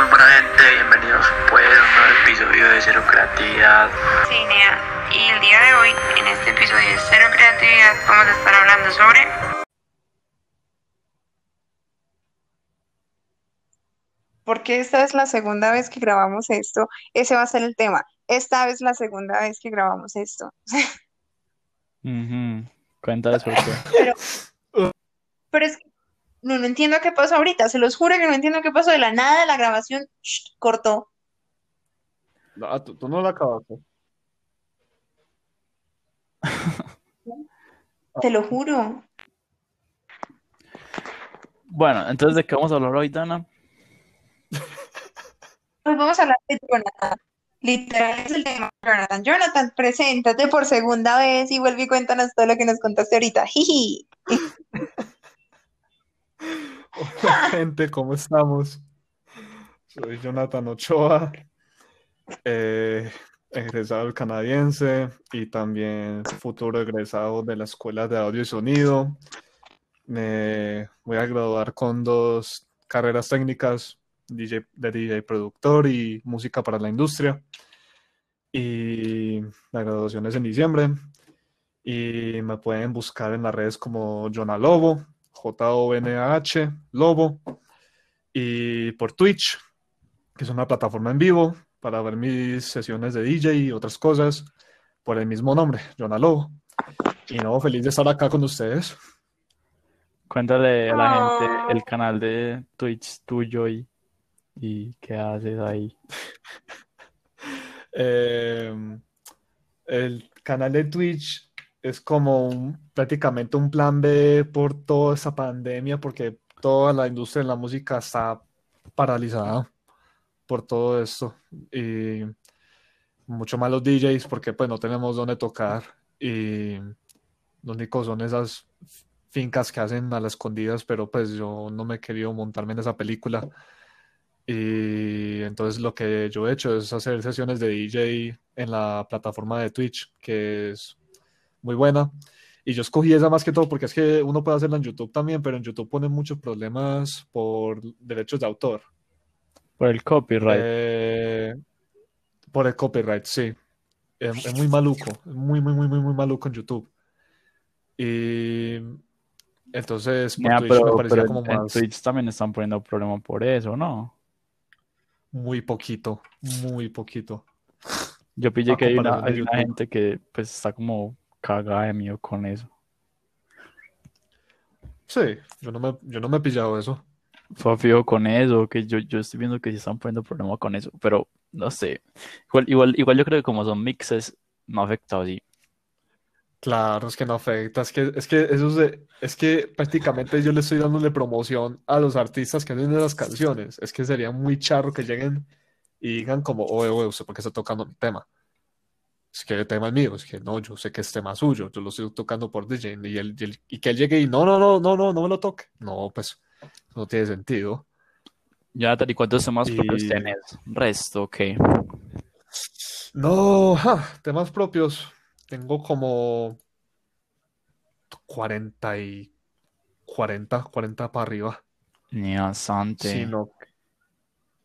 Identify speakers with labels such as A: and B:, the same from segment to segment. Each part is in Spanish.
A: muy buena gente, bienvenidos pues a un nuevo episodio de Cero Creatividad.
B: Cinea. Y el día de hoy, en este episodio de Cero Creatividad, vamos a estar hablando sobre
C: porque esta es la segunda vez que grabamos esto. Ese va a ser el tema. Esta es la segunda vez que grabamos esto.
D: Ujú. Cuenta eso. ¿qué?
C: Pero, pero es que no, no entiendo qué pasó ahorita. Se los juro que no entiendo qué pasó. De la nada la grabación cortó.
E: No, tú, tú no la acabaste.
C: Te lo juro.
D: Bueno, entonces, ¿de qué vamos a hablar hoy, Dana?
C: Pues vamos a hablar de Jonathan. Literal es el tema. Jonathan, Jonathan, preséntate por segunda vez y vuelve y cuéntanos todo lo que nos contaste ahorita. Jiji.
E: Hola, gente, ¿cómo estamos? Soy Jonathan Ochoa, eh, egresado canadiense y también futuro egresado de la Escuela de Audio y Sonido. Me voy a graduar con dos carreras técnicas, DJ, de DJ productor y música para la industria. Y la graduación es en diciembre. Y me pueden buscar en las redes como Jonah Lobo, J-O-N-A-H, Lobo, y por Twitch, que es una plataforma en vivo para ver mis sesiones de DJ y otras cosas por el mismo nombre, Jonah Lobo. Y no, feliz de estar acá con ustedes.
D: Cuéntale a la gente
C: Ah.
D: el canal de Twitch tuyo y, y qué haces ahí.
E: Eh, el canal de Twitch es como prácticamente un plan B por toda esa pandemia, porque toda la industria de la música está paralizada por todo esto. Y mucho más los DJs, porque pues no tenemos dónde tocar. Y lo único son esas fincas que hacen a las escondidas, pero pues yo no me he querido montarme en esa película. Y entonces lo que yo he hecho es hacer sesiones de DJ en la plataforma de Twitch, que es muy buena. Y yo escogí esa más que todo porque es que uno puede hacerla en YouTube también, pero en YouTube ponen muchos problemas por derechos de autor.
D: Por el copyright.
E: Eh, por el copyright, sí. Es, es muy maluco, es muy, muy, muy, muy, muy maluco en YouTube. Y entonces por
D: Mira,
E: Twitch me
D: pero,
E: parecía
D: pero
E: como
D: en, en
E: más,
D: Twitch también están poniendo problema por eso, ¿no?
E: muy poquito, muy poquito.
D: Yo pillé que hay una, hay una gente que pues está como cagada de miedo con eso.
E: Sí, yo no me, yo no me he pillado eso.
D: Fue fijo con eso, que yo, yo estoy viendo que sí están poniendo problema con eso, pero no sé. Igual, igual, igual yo creo que como son mixes, no afecta así.
E: Claro, es que no afecta, es que, es que eso es, de- es que prácticamente yo le estoy dándole promoción a los artistas que hacen esas canciones. Es que sería muy charro que lleguen y digan como, oye, oye, ¿usted por qué está tocando mi tema? Es que el tema es mío, es que no, yo sé que es tema suyo, yo lo estoy tocando por DJ y, él- y, él- y que él llegue y no, no, no, no, no, no me lo toque. No, pues no tiene sentido.
D: Ya, ¿y cuántos temas propios tenés? Resto, ok.
E: No, ja, temas propios. Tengo como 40 y 40, 40 para arriba.
D: Ni bastante.
E: Sino,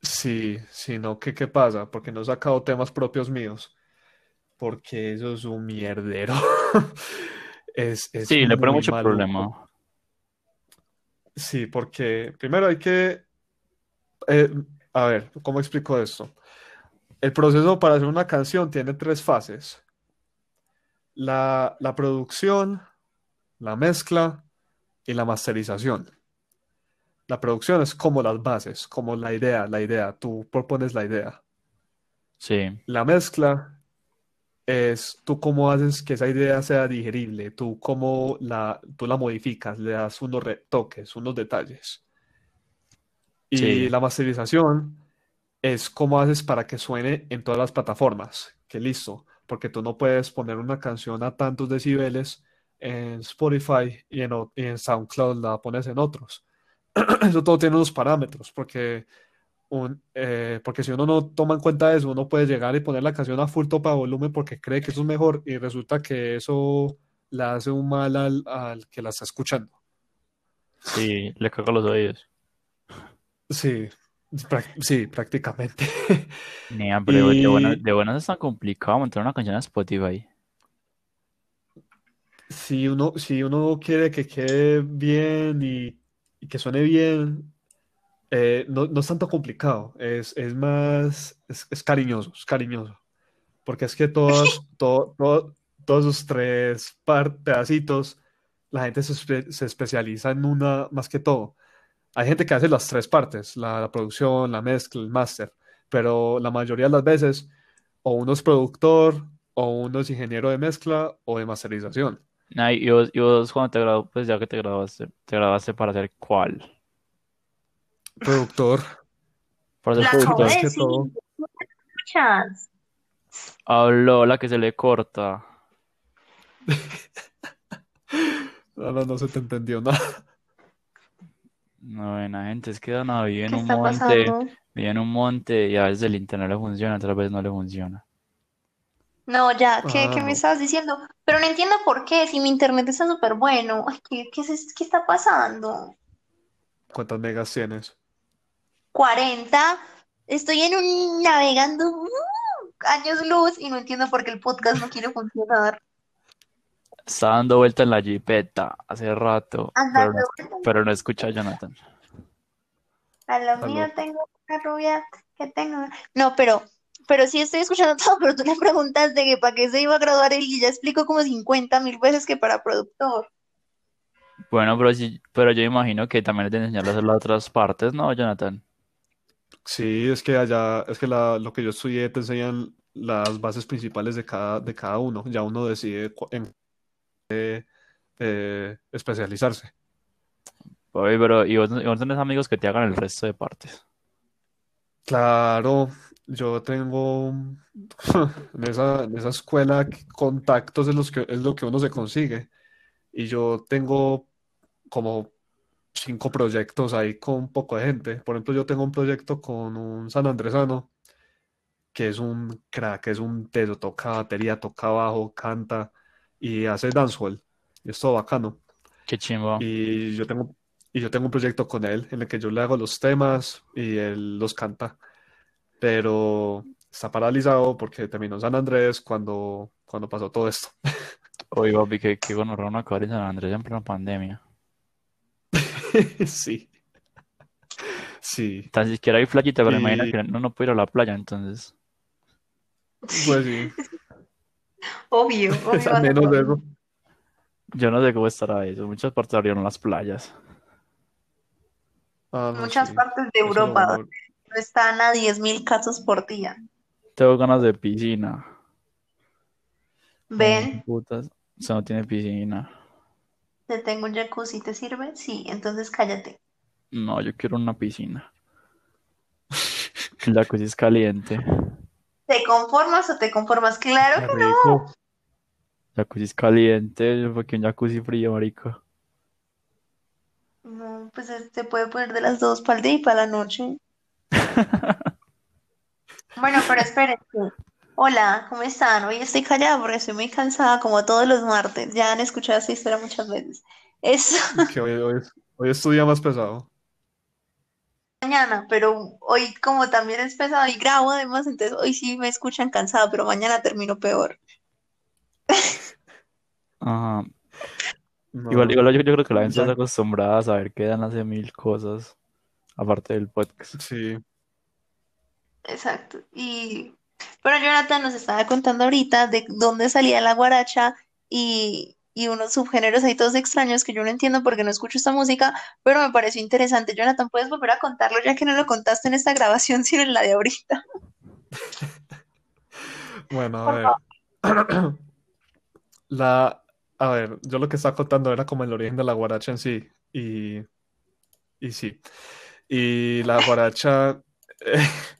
E: sí, sino que ¿qué pasa? Porque no he sacado temas propios míos. Porque eso es un mierdero. Es, es
D: Sí, le pone mucho
E: maluco.
D: problema.
E: Sí, porque primero hay que... eh, a ver, ¿cómo explico esto? El proceso para hacer una canción tiene tres fases. La, la producción, la mezcla y la masterización. La producción es como las bases, como la idea, la idea. Tú propones la idea.
D: Sí,
E: La mezcla es tú cómo haces que esa idea sea digerible, tú cómo la, tú la modificas, le das unos retoques, unos detalles. Y
D: Sí.
E: la masterización es cómo haces para que suene en todas las plataformas, que listo, porque tú no puedes poner una canción a tantos decibeles en Spotify y en, y en SoundCloud la pones en otros. Eso todo tiene unos parámetros, porque un, eh, porque si uno no toma en cuenta eso, uno puede llegar y poner la canción a full topa volumen porque cree que eso es mejor y resulta que eso le hace un mal al, al que la está escuchando.
D: sí, le cago los oídos.
E: Sí, Sí, prácticamente.
D: Pero de buenas, de buenas es tan complicado montar una canción a Spotify.
E: si uno, si uno quiere que quede bien y, y que suene bien, eh, no, no es tanto complicado, es, es más, es, es cariñoso, es cariñoso. Porque es que todas, to- to- todos esos tres pedacitos, la gente se, se especializa en una más que todo. Hay gente que hace las tres partes, la, la producción, la mezcla, el máster, pero la mayoría de las veces o uno es productor, o uno es ingeniero de mezcla o de masterización.
D: Nah, y vos, y vos cuando te graduaste, pues ya que te graduaste, te graduaste para hacer cuál?
E: Productor,
C: acabo
D: productor.
E: más
C: de
E: que
C: decir,
E: todo.
C: ¿no me?
D: Habló la que se le corta.
E: No, no, no se te entendió nada.
D: No, buena gente, es que Dana vive en
C: ¿Qué
D: un monte,
C: pasando?
D: vive en un monte y a veces el internet le funciona, otras veces no le funciona.
C: No, ya, ¿qué,
E: Ah,
C: qué me
E: no.
C: estabas diciendo? Pero no entiendo por qué, si mi internet está súper bueno. Ay, ¿qué, qué, es- qué está pasando?
E: ¿Cuántas megas tienes?
C: 40. Estoy en un navegando uh, años luz y no entiendo por qué el podcast no quiere funcionar.
D: Está dando vuelta en la jipeta hace rato, pero no, pero no escucha a Jonathan.
C: a lo mío tengo una rubia que tengo. No, pero, pero sí estoy escuchando todo, pero tú le preguntaste que para qué se iba a graduar él y ya explicó como 50 mil veces que para productor.
D: Bueno, pero sí, pero yo imagino que también le enseñar a hacer las otras partes, ¿no, Jonathan?
E: Sí, es que allá, es que la, lo que yo estudié te enseñan las bases principales de cada, de cada uno. Ya uno decide cu- en qué eh, especializarse.
D: Oye, pero ¿y vos, y vos tenés amigos que te hagan el resto de partes?
E: Claro, yo tengo en esa, en esa escuela contactos es los que, es lo que uno se consigue. Y yo tengo como cinco proyectos ahí con un poco de gente. Por ejemplo, yo tengo un proyecto con un sanandresano que es un crack, es un teso, toca batería, toca bajo, canta y hace dancehall. Y es todo bacano.
D: Qué chimbo.
E: Y yo tengo, y yo tengo un proyecto con él en el que yo le hago los temas y él los canta. Pero está paralizado porque terminó San Andrés cuando, cuando pasó todo esto.
D: Oye, papi, que, que gonorrea uno acabar en San Andrés en plena pandemia.
E: Sí, sí,
D: Tan siquiera hay playita, pero imagina
E: y
D: que uno no puede ir a la playa, entonces.
E: pues sí,
C: Obvio, obvio.
E: al menos de eso.
D: Yo no sé cómo estará eso. Muchas partes abrieron las playas.
E: Ah, no,
C: Muchas
E: sí,
C: partes de
E: eso
C: Europa no están a 10.000 casos por día.
D: Tengo ganas de piscina.
C: Ven,
D: Putas, eso no tiene piscina.
C: Te tengo un jacuzzi, ¿te sirve? Sí, entonces cállate.
D: No, yo quiero una piscina. El jacuzzi es caliente.
C: ¿Te conformas o te conformas? Claro que no.
D: Jacuzzi es caliente, porque un jacuzzi frío, marico.
C: No, pues es- se puede poner de las dos para el día y para la noche. Bueno, pero espérense. Hola, ¿cómo están? Hoy estoy callada porque estoy muy cansada, como todos los martes. Ya han escuchado esta historia muchas veces. Es
E: Que hoy, hoy, hoy es tu día más pesado.
C: mañana, pero hoy como también es pesado y grabo además, entonces hoy sí me escuchan cansada, pero mañana termino peor.
D: Ajá. Igual,
E: No,
D: igual yo, yo creo que la gente
E: ya,
D: está acostumbrada a saber que Dan hace mil cosas, aparte del podcast.
E: sí.
C: Exacto. Y pero Jonathan nos estaba contando ahorita de dónde salía la guaracha y, y unos subgéneros ahí todos extraños que yo no entiendo porque no escucho esta música, pero me pareció interesante. Jonathan, ¿puedes volver a contarlo ya que no lo contaste en esta grabación, sino en la de ahorita?
E: Bueno, a ver. La, a ver, yo lo que estaba contando era como el origen de la guaracha en sí. Y, y sí. Y la guaracha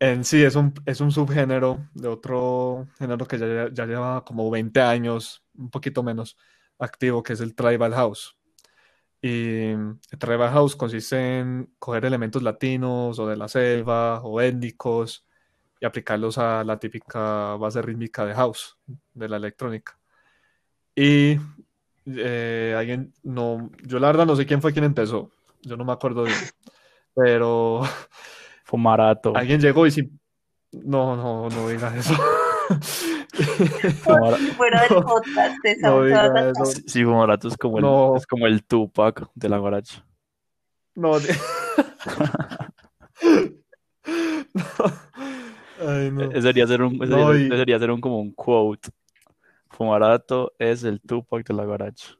E: en sí es un, es un subgénero de otro género que ya, ya lleva como 20 años, un poquito menos, activo, que es el tribal house. Y el tribal house consiste en coger elementos latinos o de la selva o étnicos y aplicarlos a la típica base rítmica de house, de la electrónica. Y eh, alguien, no, yo la verdad no sé quién fue quien empezó, yo no me acuerdo bien, pero
D: Fumarato.
E: alguien llegó y sí. No, no, no digas eso.
D: Fumara-
C: Fuera del
E: No,
C: podcast de
E: no
C: Todas
E: eso.
D: Sí, sí, Fumarato es como el,
E: No.
D: es como el Tupac de la guaracha.
E: No, de- No. Ay, no.
D: Ese debería ser un, ese
E: No, y-
D: ese debería ser un como un quote. Fumarato es el Tupac de la guaracha.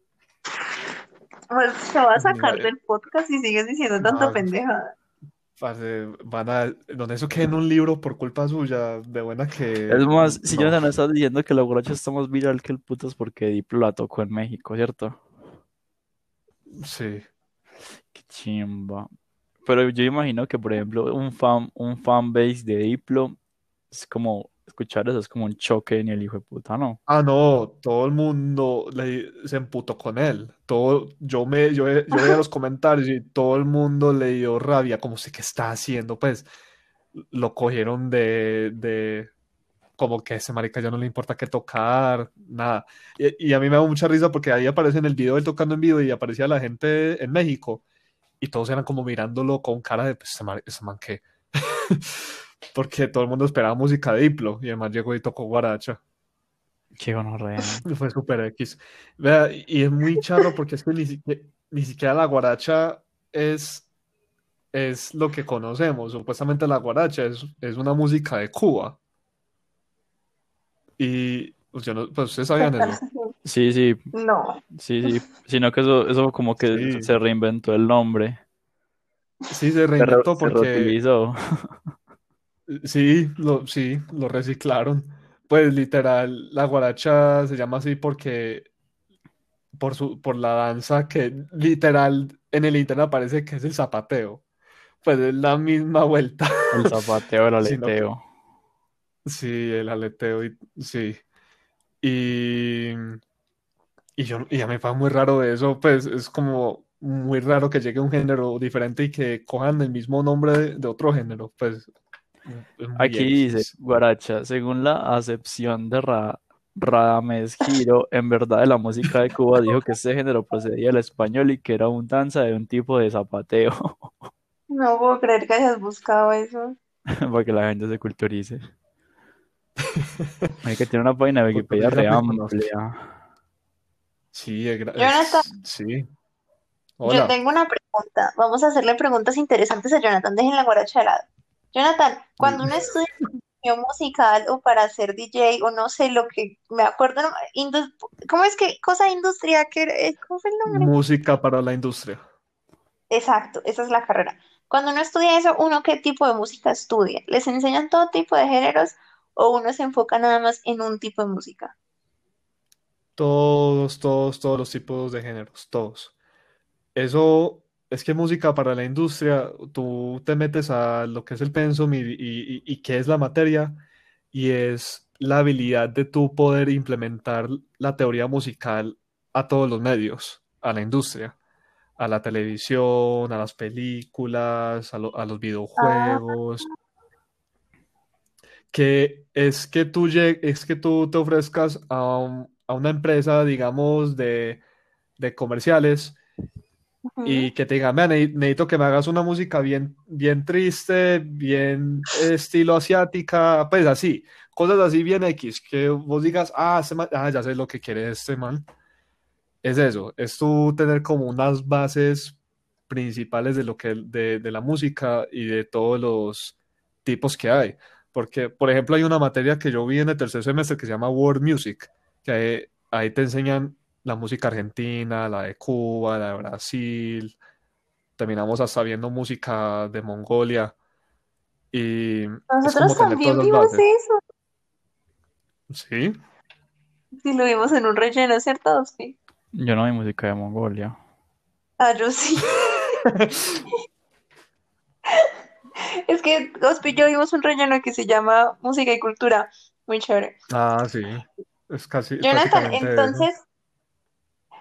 C: Pues te va a sacar del podcast y sigues diciendo tanta
E: No.
C: pendejada.
E: Parce, van a, donde eso quede en un libro por culpa suya, de buena que
D: Es más, si
E: no.
D: Jonathan está diciendo que la guaracha está más viral que el putas porque Diplo la tocó en México, ¿cierto?
E: Sí.
D: Qué chimba. Pero yo imagino que, por ejemplo, un fan, un fanbase de Diplo es como, escuchar eso es como un choque en el hijo de puta, ¿no?
E: Ah, no, todo el mundo le, se emputó con él. Todo, yo me, yo, yo veía los comentarios y todo el mundo le dio rabia, como sé qué está haciendo, pues lo cogieron de, de como que ese marica ya no le importa qué tocar, nada. Y, y a mí me da mucha risa porque ahí aparece en el video él tocando en vivo y aparecía la gente en México y todos eran como mirándolo con cara de, pues, ese man, ese man qué. Porque todo el mundo esperaba música de Diplo y además llegó y tocó guaracha.
D: Qué gonorrea.
E: Fue super X. Vea, y es muy charro porque es que ni siquiera, ni siquiera la guaracha es, es lo que conocemos. Supuestamente la guaracha es, es una música de Cuba. Y pues, yo no, pues ustedes sabían eso.
D: Sí, sí,
C: No.
D: sí, sí. Sino que eso, eso como que
E: Sí.
D: se reinventó el nombre.
E: Sí, se
D: Se, re-
E: reinventó
D: se
E: porque
D: reutilizó.
E: sí, lo, sí, lo reciclaron. Pues literal, la guaracha se llama así porque por su, por la danza que literal en el internet aparece que es el zapateo. Pues es la misma vuelta.
D: El zapateo, el
E: que-
D: aleteo.
E: Sí, el aleteo, y, sí. Y, y, yo, y a mí me parece muy raro eso, pues es como muy raro que llegue un género diferente y que cojan el mismo nombre de, de otro género, pues
D: Aquí dice. Guaracha, según la acepción de Ra Radamés Giro, en verdad de la música de Cuba, dijo que este género procedía del español y que era un danza de un tipo de zapateo,
C: No puedo creer que hayas buscado eso.
D: para que la gente se culturice. Hay que tener una página de Wikipedia re amplia.
E: Sí, es
C: Jonathan.
E: sí.
C: Yo
E: Hola.
C: tengo una pregunta. Vamos a hacerle preguntas interesantes a Jonathan. Dejen la guaracha de lado. Jonathan, cuando uno estudia musical o para ser DJ o no sé lo que me acuerdo, ¿cómo es que cosa industria? que era- ¿Cómo fue el nombre?
E: Música para la industria.
C: Exacto, esa es la carrera. Cuando uno estudia eso, ¿uno qué tipo de música estudia? ¿Les enseñan todo tipo de géneros o uno se enfoca nada más en un tipo de música?
E: Todos, todos, todos los tipos de géneros, todos. Eso es que música para la industria, tú te metes a lo que es el pensum y, y, y- y qué es la materia, y es la habilidad de tú poder implementar la teoría musical a todos los medios, a la industria, a la televisión, a las películas, a, lo- a los videojuegos. Que es que tú, es que tú te ofrezcas a, un- a una empresa, digamos, de, de comerciales
C: Ujú.
E: y que te digan, "Vea, ne- necesito que me hagas una música bien, bien triste, bien estilo asiática, pues así, cosas así bien X, que vos digas, ah, este man- ah, ya sé lo que quiere este man. Es eso, es tú tener como unas bases principales de lo que de, de la música y de todos los tipos que hay. Porque, por ejemplo, hay una materia que yo vi en el tercer semestre que se llama World Music, que ahí, ahí te enseñan la música argentina, la de Cuba, la de Brasil. Terminamos hasta viendo música de Mongolia. Y es
C: Nosotros
E: como tener
C: también vimos eso.
E: Sí,
C: Sí, lo vimos en un relleno, ¿cierto, Ospi?
D: Yo no vi música de Mongolia.
C: Ah, yo sí. Es que Ospi y yo vimos un relleno que se llama Música y Cultura. Muy chévere.
E: ah, sí, es casi
C: Jonathan,
E: prácticamente eso.
C: entonces.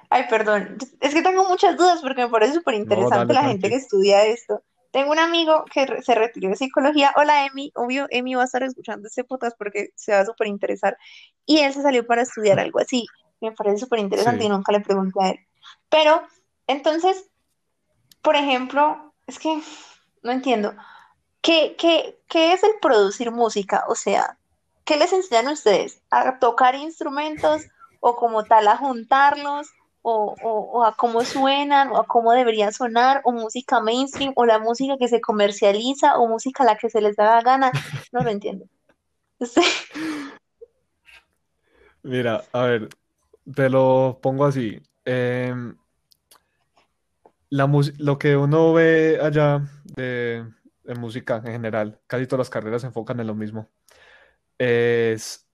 C: Ay, perdón. Es que tengo muchas dudas porque me parece súper interesante la gente que estudia esto. Tengo un amigo que re- se retiró de psicología. Hola, Emi. Obvio, Emi va a estar escuchando este podcast porque se va a súper interesar. Y él se salió para estudiar algo así. Me parece súper interesante
E: Sí.
C: y nunca le pregunté a él. Pero, entonces, por ejemplo, es que no entiendo. ¿Qué, qué, qué es el producir música? O sea, ¿qué les enseñan a ustedes? ¿A tocar instrumentos o como tal a juntarlos? O, o- o a cómo suenan, o a cómo deberían sonar, o música mainstream, o la música que se comercializa, o música a la que se les da la gana. No lo entiendo.
E: Mira, a ver, te lo pongo así. Em, la lo que uno ve allá de, de música en general, casi todas las carreras se enfocan en lo mismo. Es,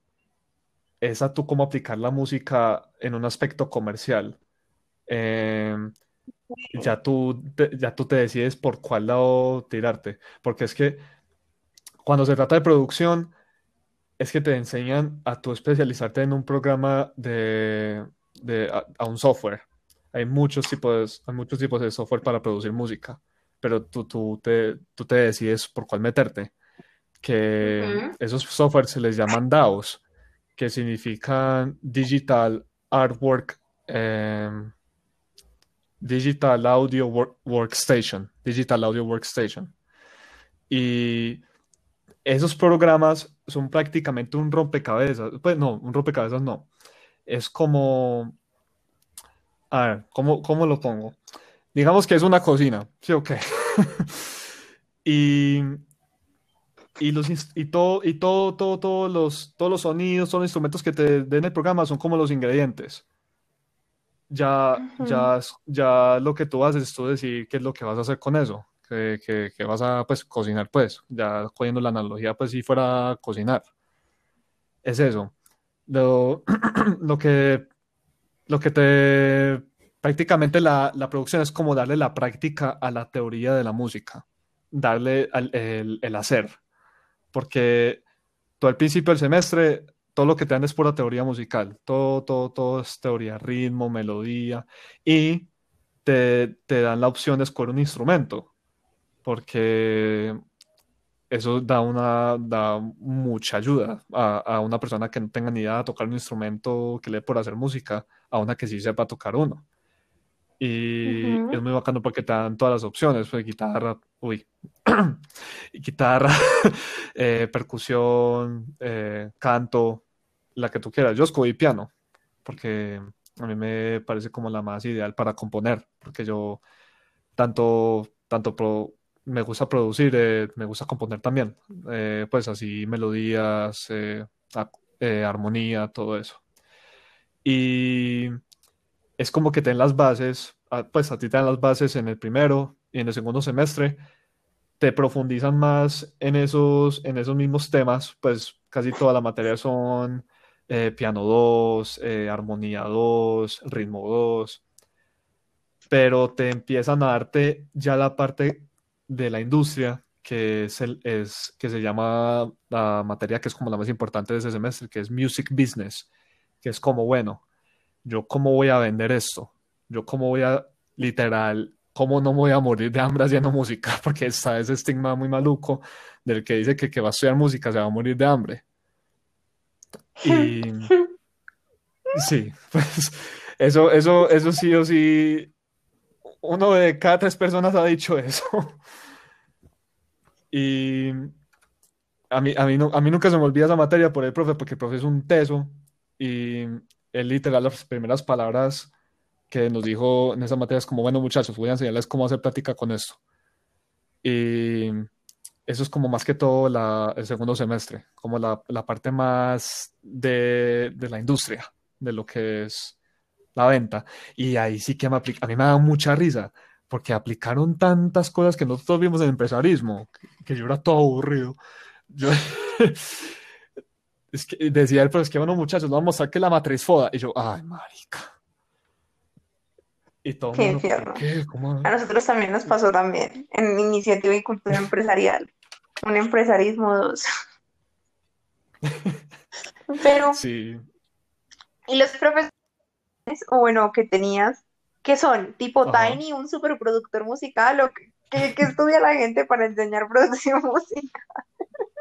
E: es a tú cómo aplicar la música en un aspecto comercial. Em, ya tú, te- ya tú te decides por cuál lado tirarte. Porque es que cuando se trata de producción, es que te enseñan a tú especializarte en un programa de, de- a, a un software. Hay muchos tipos, hay muchos tipos de software para producir música, pero tú, tú te, tú te decides por cuál meterte. Que esos softwares se les llaman DAOs, que significan Digital Artwork, em, Digital Audio Work- Workstation, Digital Audio Workstation. Y esos programas son prácticamente un rompecabezas. Pues no, un rompecabezas no. Es como, a ver, ¿cómo, cómo lo pongo? Digamos que es una cocina, ¿sí o qué? Y, y, los, y, todo, y todo, todo, todos los, todos los sonidos, todos los instrumentos que te den el programa son como los ingredientes. Ya,
C: Ujú.
E: ya, es- ya lo que tú haces es tú decir qué es lo que vas a hacer con eso, que, que, que vas a pues cocinar pues, ya cogiendo la analogía pues si fuera a cocinar. Es eso. Lo, lo que, lo que te, prácticamente la, la producción es como darle la práctica a la teoría de la música, darle al- el, el hacer, porque tú al principio del semestre, todo lo que te dan es pura teoría musical, todo, todo, todo es teoría, ritmo, melodía, y te, te dan la opción de escoger un instrumento, porque eso da, una, da mucha ayuda a, a una persona que no tenga ni idea de tocar un instrumento que le por hacer música, a una que sí sepa tocar uno. Y
C: Ujú.
E: es muy bacano porque te dan todas las opciones, pues guitarra, uy, guitarra, eh, percusión, eh, canto, la que tú quieras. Yo escogí piano, porque a mí me parece como la más ideal para componer, porque yo tanto, tanto pro- me gusta producir, eh, me gusta componer también, eh, pues así melodías, eh, eh, armonía, todo eso. Y es como que te den las bases, a- pues a ti te dan las bases en el primero y en el segundo semestre, te profundizan más en esos, en esos mismos temas, pues casi toda la materia son eh, piano 2, eh, armonía 2, ritmo 2, pero te empiezan a darte ya la parte de la industria, que es, el, es que se llama la materia que es como la más importante de ese semestre, que es Music Business, que es como, bueno, yo cómo voy a vender esto, yo cómo voy a, literal, cómo no me voy a morir de hambre haciendo música, porque está ese estigma muy maluco del que dice que que va a estudiar música se va a morir de hambre. Y sí, pues eso, eso, eso sí o sí, uno de cada tres personas ha dicho eso. Y a mí, a mí, no- a mí nunca se me olvida esa materia por el profe, porque el profe es un teso y él literal las primeras palabras que nos dijo en esa materia es como, bueno muchachos, voy a enseñarles cómo hacer práctica con esto. Y eso es como más que todo la- el segundo semestre, como la, la parte más de, de la industria, de lo que es la venta. Y ahí sí que me a mí me da mucha risa, porque aplicaron tantas cosas que nosotros vimos en empresarismo, que, que yo era todo aburrido. Yo, es que decía él, pero es que bueno, muchachos, vamos a mostrar que la matriz foda. Y yo, ay, marica. Y todo
C: Qué
E: mundo, ¿por
C: infierno.
E: qué? ¿Cómo?
C: A nosotros también nos pasó también en iniciativa y cultura empresarial, un empresarismo 2. Pero,
E: Sí,
C: ¿y los profesores, o bueno, que tenías, que son tipo
E: ajá.
C: Tiny, un superproductor musical, o que, que estudia la gente para enseñar producción musical?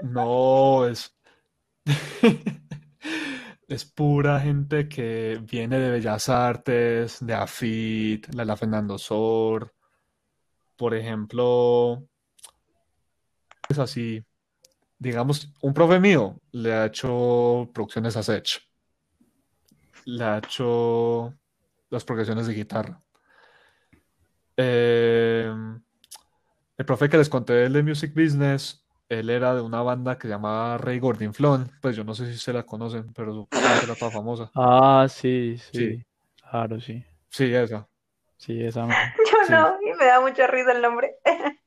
E: No, es, es pura gente que viene de Bellas Artes, de AFIT, la, la Fernando Sor, por ejemplo, es así. Digamos, un profe mío le ha hecho producciones a Sech. Le ha hecho las progresiones de guitarra. Eh, el profe que les conté del de Music Business, él era de una banda que se llamaba Rey Gordinflón. Pues yo no sé si se la conocen, pero era toda famosa.
D: Ah, sí, sí.
E: Sí.
D: Claro, sí.
E: Sí, esa.
D: Sí, esa.
C: Yo
E: Sí.
C: no, y me da mucha risa el nombre.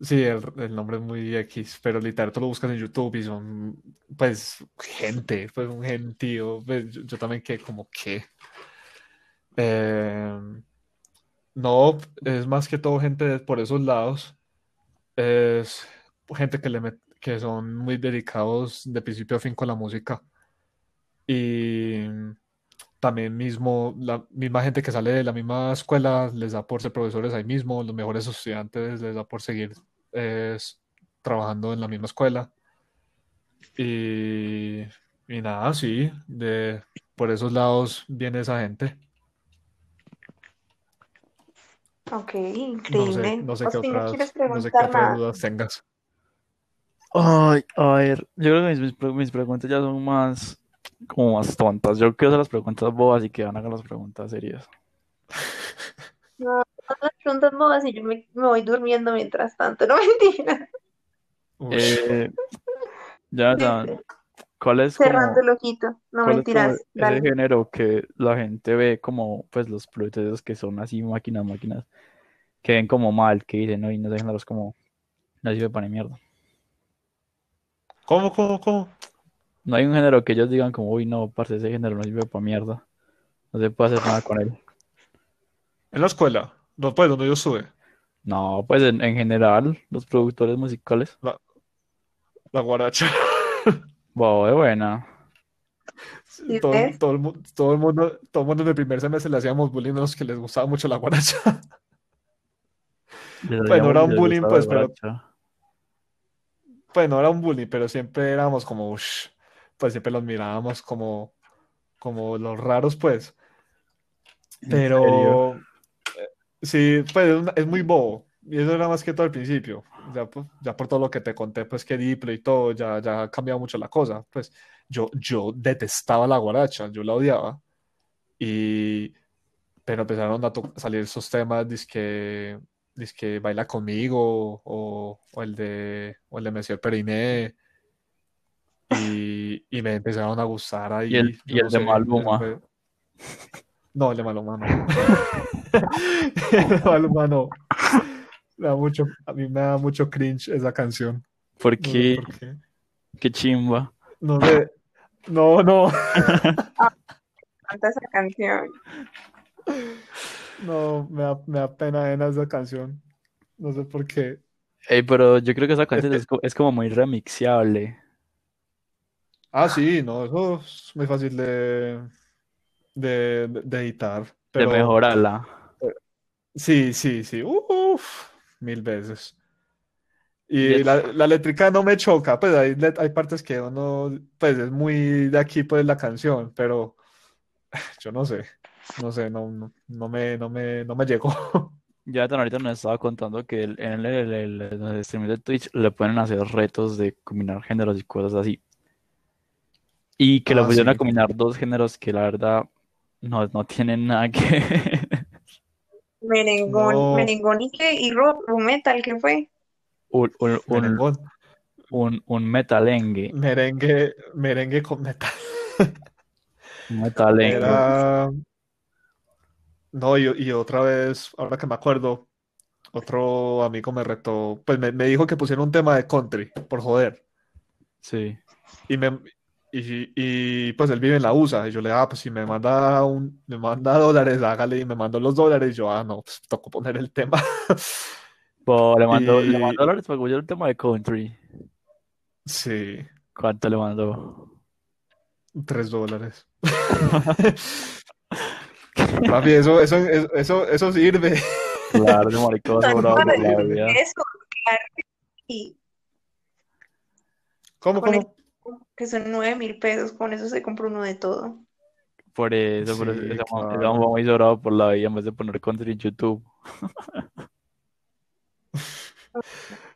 E: Sí, el, el nombre es muy X, pero literal tú lo buscas en YouTube y son, pues, gente, pues un gentío. Pues, yo, yo también quedé como que. Eh, no, es más que todo gente de- por esos lados. Es gente que le met- que son muy dedicados de principio a fin con la música. Y también mismo, la misma gente que sale de la misma escuela les da por ser profesores ahí mismo, los mejores estudiantes les da por seguir es, trabajando en la misma escuela. Y, y nada, sí, de, por esos lados viene esa gente.
C: Ok,
E: No sé,
C: increíble.
E: no sé qué otras, no sé qué otras dudas tengas.
D: Ay, a ver, yo creo que mis, mis pre- mis preguntas ya son más, como más tontas. Yo quiero hacer las preguntas bobas y que van a hacer las preguntas serias.
C: No, las preguntas bobas y yo me, me voy durmiendo mientras tanto, no mentira.
D: Eh, Jonathan, ¿cuál es
C: Cerrando
D: como,
C: el ojito, no
D: es
C: mentiras,
D: ese
C: dale.
D: género que la gente ve como, pues, los productos que son así máquinas, máquinas, que ven como mal, que dicen, no, y no sé, géneros como, no sirve para ni mierda.
E: ¿Cómo, cómo, cómo?
D: No hay un género que ellos digan como, uy, no, parce, ese género no sirve para mierda. No se puede hacer nada con él.
E: En la escuela, no, pues donde yo estuve,
D: No, pues en, en general, los productores musicales.
E: la, la guaracha.
D: Wow, es buena.
C: ¿Sí
E: Todo, todo el, todo el mundo, todo el mundo en el primer semestre le hacíamos bullying a los que les gustaba mucho la guaracha.
D: Les
E: Pues era un bullying, pues, pero
D: guaracha.
E: Pues no era un bullying, pero siempre éramos como, pues siempre los mirábamos como, como los raros, pues. Pero eh, sí, pues es, muy bobo. Y eso era más que todo al principio. Ya, pues, ya por todo lo que te conté, pues que Diplo y todo, ya, ya ha cambiado mucho la cosa. Pues yo, yo detestaba la guaracha, yo la odiaba. Y, pero empezaron a salir esos temas, dizque, dizque Baila Conmigo, o, o el de, o el de Monsieur Periné, y, y me empezaron a gustar
D: Y el,
E: ahí,
D: y el
E: no
D: de
E: sé,
D: Maluma.
E: fue- no, el de Maluma no. El de Maluma no. Me da mucho, a mí me da mucho cringe esa canción.
D: ¿Por
E: No sé
D: qué?
E: por qué.
D: Qué chimba.
E: No sé. No, no.
C: Canta esa canción.
E: No, me da, me da pena en esa canción. No sé por qué.
D: Ey, pero yo creo que esa canción
E: que-
D: es, es como muy remixeable.
E: Ah, sí, no, eso es muy fácil de, de, de- de editar.
D: De
E: Pero
D: mejorarla.
E: sí, sí, sí. Uf, mil veces.
D: Y
E: la, la letrica no me choca, pues hay, hay partes que uno, pues es muy de aquí, pues la canción, pero yo no sé, no sé, no, no, no me, no me, no me llegó.
D: Jonathan ahorita nos estaba contando que el- en el, el, el- streams de Twitch le pueden hacer retos de combinar géneros y cosas así. Y que le
E: Ah,
D: pusieron a combinar dos géneros que la verdad no, no tienen nada que.
C: Merengón,
E: No.
C: merengón y qué, y rock, o metal, ¿qué fue?
D: Un, un, un,
E: Merengón.
D: un, un metalengue.
E: Merengue, merengue con metal.
D: Un metalengue.
E: Era. No, y, y otra vez, ahora que me acuerdo, otro amigo me retó, pues me, me dijo que pusiera un tema de country, por joder.
D: Sí.
E: Y me y, y, pues él vive en la USA. Y yo le ah, pues si me manda un, me manda dólares, hágale, y me mandó los dólares. Y yo, ah, no, pues tocó poner el tema.
D: Bo, le mandó, le mandó dólares para escuchar el tema de country.
E: Sí,
D: ¿Cuánto le mandó?
E: tres dólares. Papi, eso, eso, eso, eso, eso sirve.
D: Claro, ese maricón sobrado por la
C: padre,
D: vida.
C: Eso, claro. Y
E: ¿Cómo,
C: con
E: cómo?
C: eso, que son nueve mil pesos, con eso se compra uno de todo.
D: Por eso, por eso,
E: Sí,
D: ese man- ese
E: claro.
D: muy sobrado por la vida en vez de poner country en YouTube.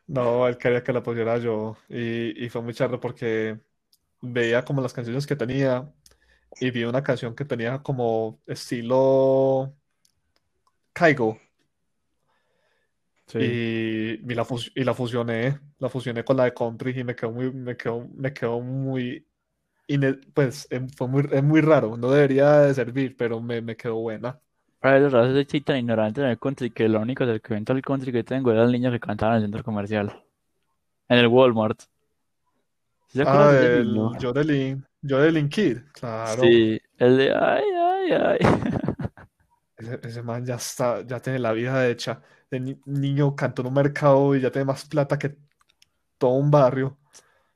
E: No, él quería que la pusiera yo. Y, y fue muy charro porque veía como las canciones que tenía y vi una canción que tenía como estilo Kaigo.
D: Sí.
E: Y, y la, y la fusioné, la fusioné con la de country y me quedó muy, me quedó, me quedó muy, pues em, fue muy, es muy raro, no debería de servir, pero me, me quedó buena.
D: Para el rato soy tan ignorante en el country que lo único del que invento el country que tengo era el niño que cantaba en el centro comercial. En el Walmart. ¿Sí se
E: Ah, el
D: niño?
E: Jodelin, Jodelin Kid, claro.
D: Sí, el de ay, ay, ay.
E: Ese, ese man ya está, ya tiene la vida hecha. De ni- niño cantó en un mercado y ya tiene más plata que todo un barrio.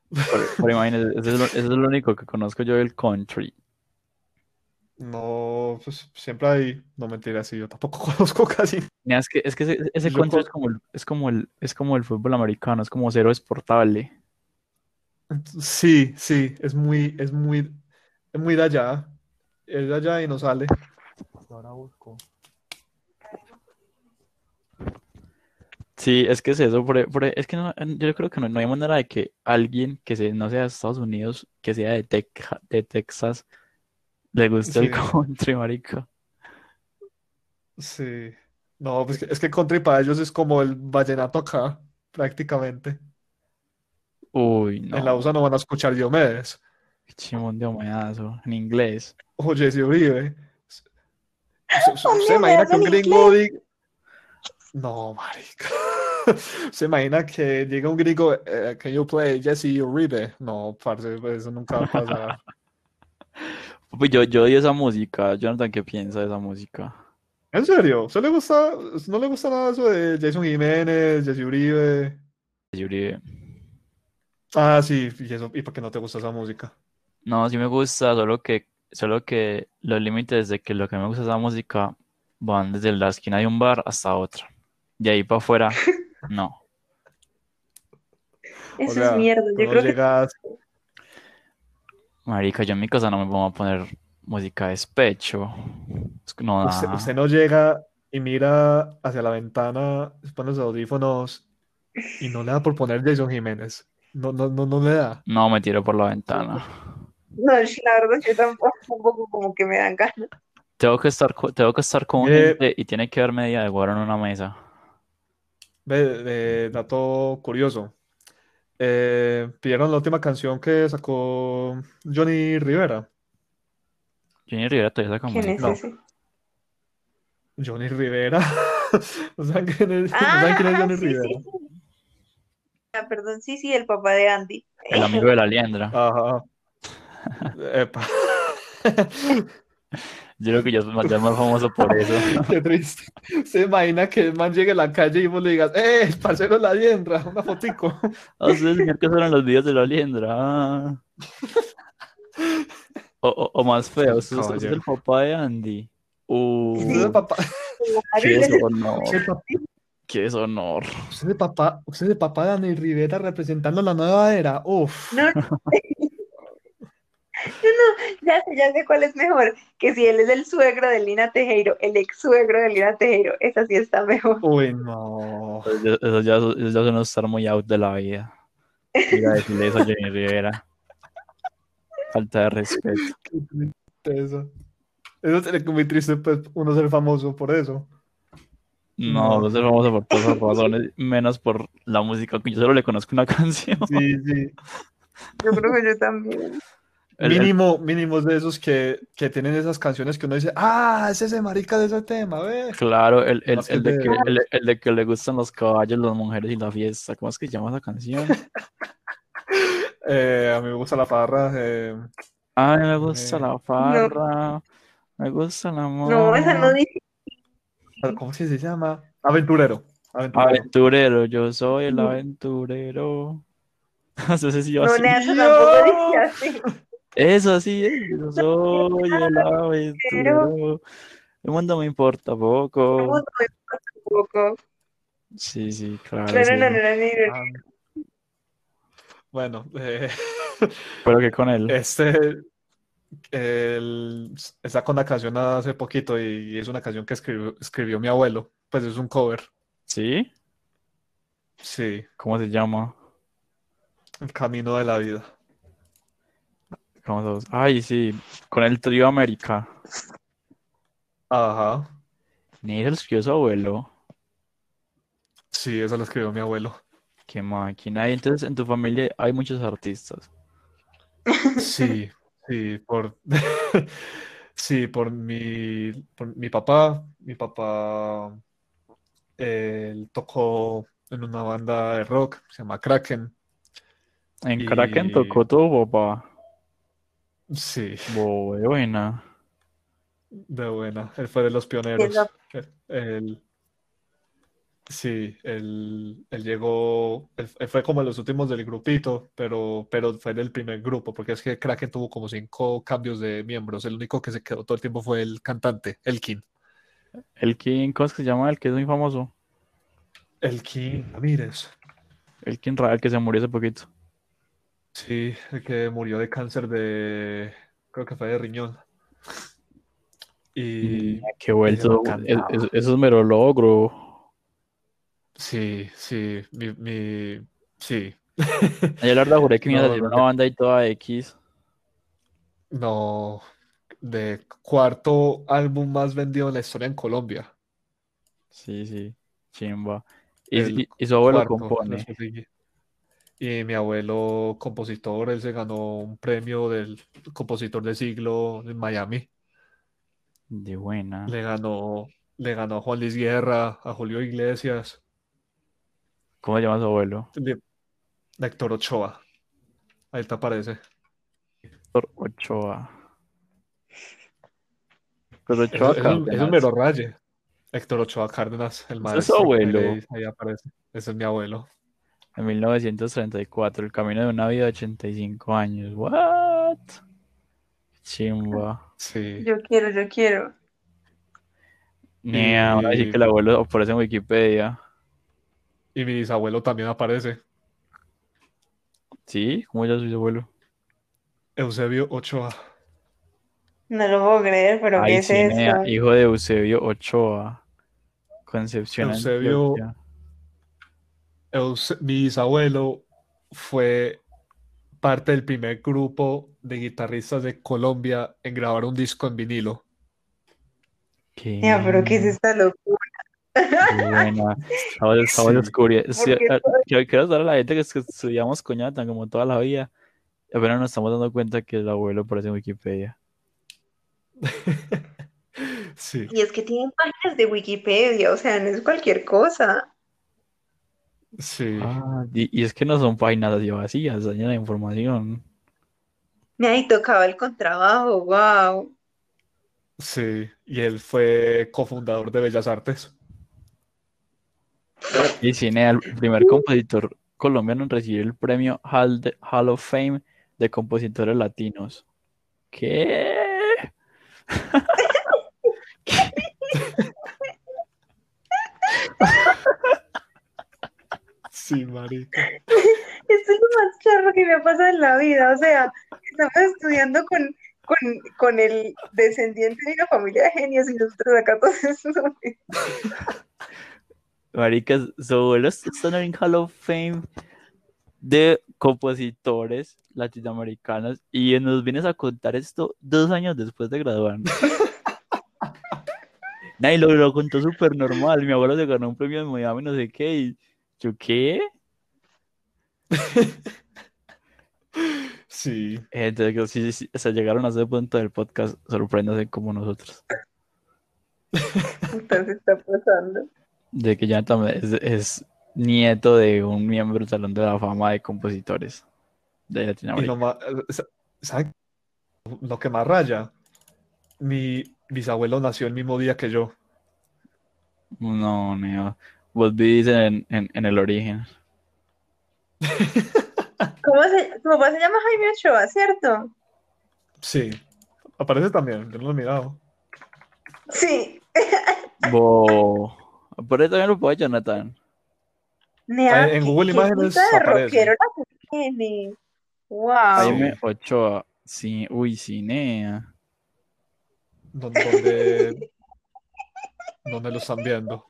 D: Pero, pero imagínese, ese es, lo, ese es lo único que conozco yo del country.
E: No, pues siempre hay, no mentira, sí, yo tampoco conozco casi.
D: Es que, es que ese, ese
E: Yo
D: country es como el, es como el, es como el fútbol americano, es como cero exportable.
E: Sí, sí, es muy, es muy, es muy de allá. Es de allá y no sale. Ahora busco.
D: Sí, es que es eso, por- por- es que no- yo creo que no, no hay manera de que alguien que se, no sea de Estados Unidos, que sea de, Teca- de Texas, le guste el country, marica.
E: Sí. No, pues es que country para ellos es como el vallenato acá, prácticamente.
D: Uy,
E: En la
D: no,
E: USA no van a escuchar Diomedes
D: qué chimón de homenazo, en inglés.
E: o Jesse Uribe. ¿Se, imagina que un gringo diga... No, marica. ¿Se imagina que llega un gringo, eh, can you play Jesse Uribe? No, parce, pues, eso nunca va a pasar.
D: Yo, yo odio esa música, Jonathan, ¿qué piensa de esa música?
E: ¿En serio? ¿Se le gusta, no le gusta nada eso de Jason Jiménez, Jesse Uribe?
D: Yuri,
E: Ah, sí, y eso, ¿y por qué no te gusta esa música?
D: No, sí me gusta, solo que, solo que los límites de que lo que me gusta esa música van desde la esquina de un bar hasta otra. De ahí para afuera, no.
E: O
C: Eso
E: sea,
C: es mierda. Yo creo que
D: Marica, yo en mi casa no me pongo a poner música de despecho. Que No,
E: usted, usted no llega y mira hacia la ventana, se pone los audífonos y no le da por poner Jason Jiménez. No, no, no, no le da.
D: No me tiro por la ventana.
C: no, la verdad, yo tampoco, un poco como que me dan ganas.
D: Tengo que estar, tengo que estar con
E: Eh,
D: gente y tiene que haber media de guaro en una mesa.
E: Ve, de dato curioso. Eh, ¿pidieron la última canción que sacó Johnny Rivera?
D: Jenny Rivera todavía saca
C: ¿Quién es ese?
E: Johnny Rivera. ¿No saben quién es, no saben quién es
C: Ah,
E: Johnny
C: sí,
E: Rivera?
C: sí. Ah, perdón, sí, sí, el papá de Andy.
D: El amigo de la liendra.
E: Ajá. Epa.
D: Yo creo que ya es más, ya es más famoso por eso.
E: Qué triste. Se imagina que el man llegue a la calle y vos le digas, ¡eh, el parcero de la liendra! Una fotico.
D: Ah, ustedes señor que suenan los videos de la liendra. ah. O, o, o más feo, usted, usted es el papá de Andy.
E: Usted es el
D: Uh,
E: papá,
D: qué deshonor,
E: usted es el papá,
D: qué deshonor.
E: usted es el papá, usted es el papá de Dani Rivera representando la nueva era. Uf.
C: No, no, ya sé, ya sé cuál es mejor. Que si él es el suegro de Lina Tejero, el ex suegro de Lina Tejero, esa sí está mejor.
E: Uy, no.
D: Eso, eso ya, eso ya suena estar muy out de la vida. Ir a decirle eso a Jenny Rivera. Falta de respeto.
E: Qué tristeza. Eso tiene que muy triste, pues, uno ser famoso por eso.
D: No,
E: No.
D: soy famoso por todas las razones, menos por la música, que yo solo le conozco una canción.
E: Sí, sí.
C: Yo creo que yo también.
D: El- el-
E: Mínimo, mínimos de esos que, que tienen esas canciones que uno dice, ah, es ese marica de ese tema, ve.
D: claro, el, el, el de que, el de que le gustan los caballos, las mujeres y la fiesta. ¿Cómo es que se llama esa canción?
E: Eh, a mí me gusta la farra. eh,
D: Ay, me gusta
E: Eh,
D: la farra, me gusta el amor.
C: No, esa no dice.
E: ¿Cómo es que se llama? Aventurero. Aventurero.
D: Aventurero, yo soy el aventurero. No sé si yo
C: No,
D: así.
C: Tampoco dice así.
D: Eso sí es, yo soy el aventurero. El mundo me importa poco.
C: Vamos, me pasa un poco.
D: Sí, sí, claro,
C: No, no,
D: sí.
C: no, no, no, no,
E: Ah. Bueno, eh,
D: Pero que con él.
E: este el, está con la canción hace poquito y es una canción que escribió, escribió mi abuelo. Pues es un cover.
D: ¿Sí?
E: Sí,
D: ¿Cómo se llama?
E: el camino de la vida.
D: Vamos a- Ay, sí, con el trío América.
E: Ajá.
D: Ni el escribió su abuelo.
E: Sí, eso lo escribió mi abuelo.
D: Qué máquina. Y entonces en tu familia hay muchos artistas.
E: Sí, sí, por sí, por mi, por mi papá. Mi papá él tocó en una banda de rock, se llama Kraken.
D: En Kraken tocó tu papá.
E: Sí,
D: Bo- buena.
E: de buena. Él fue de los pioneros. él- sí, él, él llegó, él, él fue como de los últimos del grupito, pero, pero fue del primer grupo, porque es que Kraken tuvo como cinco cambios de miembros. El único que se quedó todo el tiempo fue el cantante, Elkin.
D: El King, ¿cómo es que se llama? El que es muy famoso.
E: Elkin Ramírez.
D: El King Ra- el que se murió hace poquito.
E: Sí, el que murió de cáncer de, creo que fue de riñón. Y
D: Mira, Qué vuelto.
E: me
D: es-
E: encantaba.
D: es- Eso es mero logro.
E: Sí, sí, mi, mi, sí.
D: Yo la verdad juré que me ibas a
E: No,
D: hacer
E: no,
D: una banda y toda X.
E: No, de cuarto álbum más vendido en la historia en Colombia.
D: Sí, sí. Chimba. Y,
E: El
D: y- y su abuelo
E: cuarto,
D: compone.
E: Y mi abuelo compositor, él se ganó un premio del compositor del siglo en Miami.
D: De buena.
E: Le ganó, le ganó a Juan Luis Guerra, a Julio Iglesias,
D: ¿Cómo se llama su abuelo?
E: de, de Héctor Ochoa. Ahí te aparece.
D: Héctor Ochoa.
E: Eso,
D: Ochoa
E: eso- eso es un
D: Cárdenas.
E: mero raye. Héctor Ochoa Cárdenas, el
D: Ese es su
E: maestro.
D: abuelo.
E: Ahí, aparece. Ese es mi abuelo.
D: En 1934, el camino de una vida de 85 años. What? Chimba.
E: Sí.
C: Yo quiero, yo quiero.
D: Ni ahora decir
E: Y-
D: que el abuelo aparece en Wikipedia.
E: Y mi bisabuelo también aparece.
D: ¿Sí? ¿Cómo ya su abuelo?
E: Eusebio Ochoa.
C: No lo puedo creer, pero ¿qué
D: Ay,
C: es
D: Cinea,
C: eso?
D: hijo de Eusebio Ochoa. Concepción
E: Eusebio-. Euse- mi bisabuelo fue parte del primer grupo de guitarristas de Colombia en grabar un disco en vinilo.
D: ¿Qué?
C: Ya, pero ¿qué es esta locura?
D: Estaba
E: Sí.
D: descubriendo. Sí, a- quiero, quiero dar a la gente que, es que estudiamos coñata como toda la vida. Apenas nos estamos dando cuenta que el abuelo aparece en Wikipedia.
E: Sí,
C: Y es que tienen páginas de Wikipedia, o sea, no es cualquier cosa.
E: sí,
D: Ah, y, y es que no son páginas así vacías, dañan la información.
C: Me ahí tocaba el contrabajo, wow.
E: sí. Y él fue cofundador de Bellas Artes.
D: Y Cinea, el primer compositor colombiano en recibir el premio Hall, de- Hall of Fame de compositores latinos. ¿Qué?
E: Sí, marica.
C: Esto es lo más charro que me ha pasado en la vida, o sea, estamos estudiando con, con, con el descendiente de una familia de genios y nosotros acá todos esos
D: Maricas, su abuelo está en el Hall of Fame de compositores latinoamericanos y nos vienes a contar esto dos años después de graduarnos. Nadie lo, lo contó súper normal. Mi abuelo se ganó un premio en Miami, no sé qué. Y yo, ¿qué?
E: Sí,
D: Entonces, sí, sí, o sea, llegaron a ese punto del podcast, sorpréndase como nosotros.
C: Entonces está pasando.
D: De que también es, es nieto de un miembro del Salón de la Fama de Compositores de
E: y
D: Latinoamérica.
E: lo más, ¿saben lo que más raya? Mi bisabuelo nació el mismo día que yo.
D: No, Neo. Vos vivís en, en, en el origen.
C: ¿Cómo se, tu papá se llama Jaime Ochoa, ¿cierto?
E: Sí, aparece también, yo no lo he mirado.
C: Sí.
D: Bo... Por eso también lo puedo Jonathan.
C: Nea,
E: en Google Imágenes aparece.
C: rockero la tiene. Wow.
D: Jaime Ochoa. Sí, uy, Cinea.
E: ¿Dónde, dónde, dónde lo están viendo?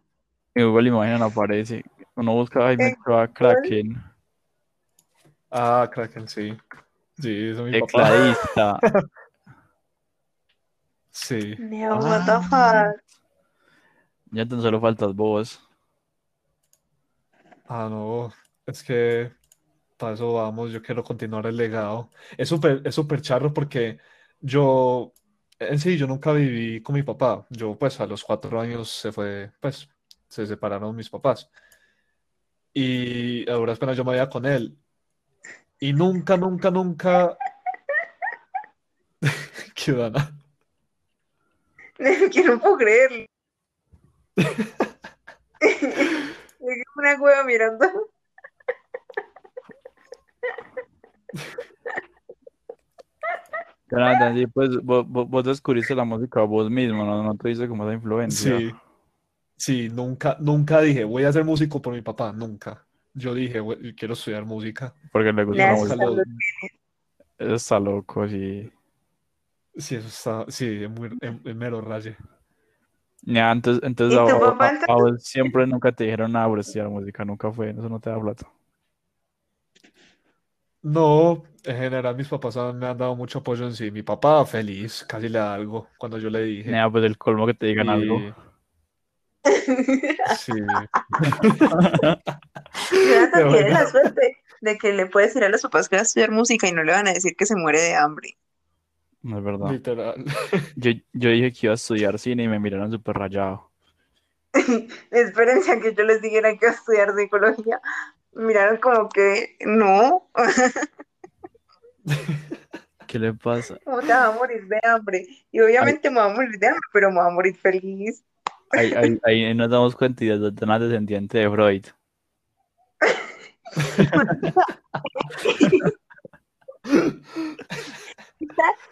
D: En Google Imagen aparece. Uno busca a Jaime Ochoa Kraken.
E: Ah, Kraken, sí. Sí, eso es mi papá.
D: Tecladista.
E: Sí.
F: Neo, what the fuck.
D: Ya tan solo faltas vos.
E: Ah, no. Es que para eso vamos, yo quiero continuar el legado. Es súper, es súper charro porque yo, en sí, yo nunca viví con mi papá. Yo, pues, a los cuatro años se fue, pues, se separaron mis papás. Y a duras penas yo me veía con él. Y nunca, nunca, nunca. ¿Qué Dana?
C: que no puedo creerlo. Una hueva mirando.
D: Sí, pues vos, vos- vos descubriste la música vos mismo, ¿no? No te dice como esa influencia.
E: Sí, sí, nunca, nunca dije, voy a ser músico por mi papá, nunca. Yo dije, "Voy- quiero estudiar música.
D: Porque le gusta la música.
E: Lo-
D: Eso está loco, sí.
E: Sí, eso está, sí, es, muy, es- es mero raye.
D: Ya, entonces
C: ¿Y
D: a,
C: tu
D: vos-
C: papá
D: a-
C: entonces?
D: a vos siempre nunca te dijeron nada por estudiar música, nunca fue, eso no te da plata.
E: No, en general mis papás han- me han dado mucho apoyo en sí. Mi papá feliz, casi le da algo cuando yo le dije.
D: Ya, pues el colmo que te digan algo.
E: Sí,
C: Jonathan
E: De
C: tiene la suerte de que le puede decir a los papás que va a estudiar música y no le van a decir que se muere de hambre.
D: No es verdad.
E: literal.
D: Yo, yo dije que iba a estudiar cine y me miraron súper rayado.
C: Espérense a que yo les dijera que iba a estudiar psicología. Miraron como que no,
D: ¿Qué le pasa?
C: ¿cómo te vas a morir de hambre? Y obviamente me va a morir de hambre, pero me va a morir feliz.
D: Ahí, ahí, ahí nos damos cuenta y de una descendiente de Freud.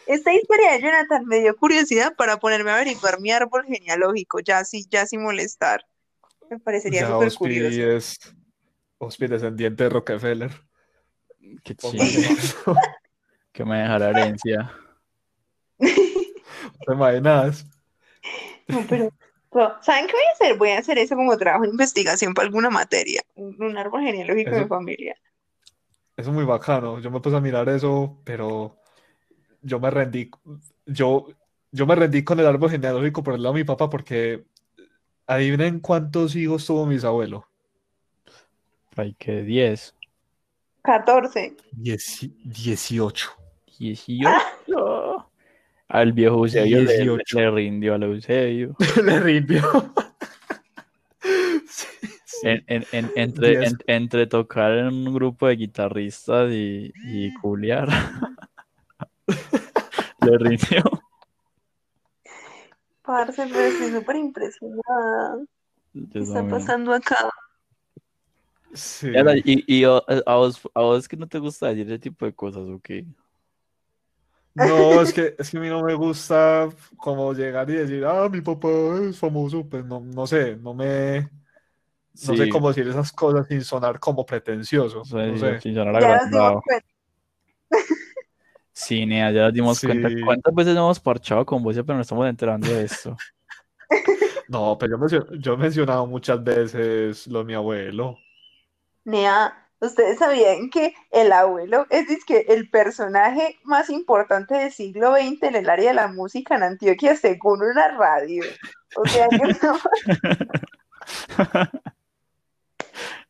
C: Esta historia de Jonathan me dio curiosidad para ponerme a averiguar mi árbol genealógico, ya sí, ya sin molestar. Me parecería súper curioso.
E: es Ospi descendiente de Rockefeller.
D: Qué chido.
E: eso.
D: Que me deja la herencia.
E: ¿Te imaginas?
C: No, pero, pero, ¿saben qué voy a hacer? Voy a hacer eso como trabajo de investigación para alguna materia, un, un árbol genealógico de mi familia.
E: Eso es muy bacano. Yo me puse a mirar eso, pero yo me rendí. Yo, yo me rendí con el árbol genealógico por el lado de mi papá porque adivinen cuántos hijos tuvo mi bisabuelo.
D: Hay que 10,
C: 14.
E: Dieci- 18.
D: 18. Al viejo Eusebio le,
E: 18.
D: le rindió al Eusebio.
E: Le rindió. Sí, sí.
D: En- en- en- entre, entre tocar en un grupo de guitarristas y, y culiar. le rindió.
C: Parce, pero estoy súper impresionada. ¿Qué está pasando acá?
E: Sí.
D: Y, y a, a vos, a vos que no te gusta decir ese tipo de cosas, ¿o qué?
E: No, es que, es que a mí no me gusta como llegar y decir, ah, mi papá es famoso, pues no, no sé, no me, no sé cómo decir esas cosas sin sonar como pretencioso, no sé.
D: sin sonar agrandado. Sí, Nea, ya nos dimos cuenta. ¿Cuántas veces hemos parchado con vos, pero nos estamos enterando de esto?
E: No, pero yo, he mencionado muchas veces lo de mi abuelo.
C: Nea, ¿ustedes sabían que el abuelo es dizque, el personaje más importante del siglo XX en el área de la música en Antioquia según una radio? O sea que no,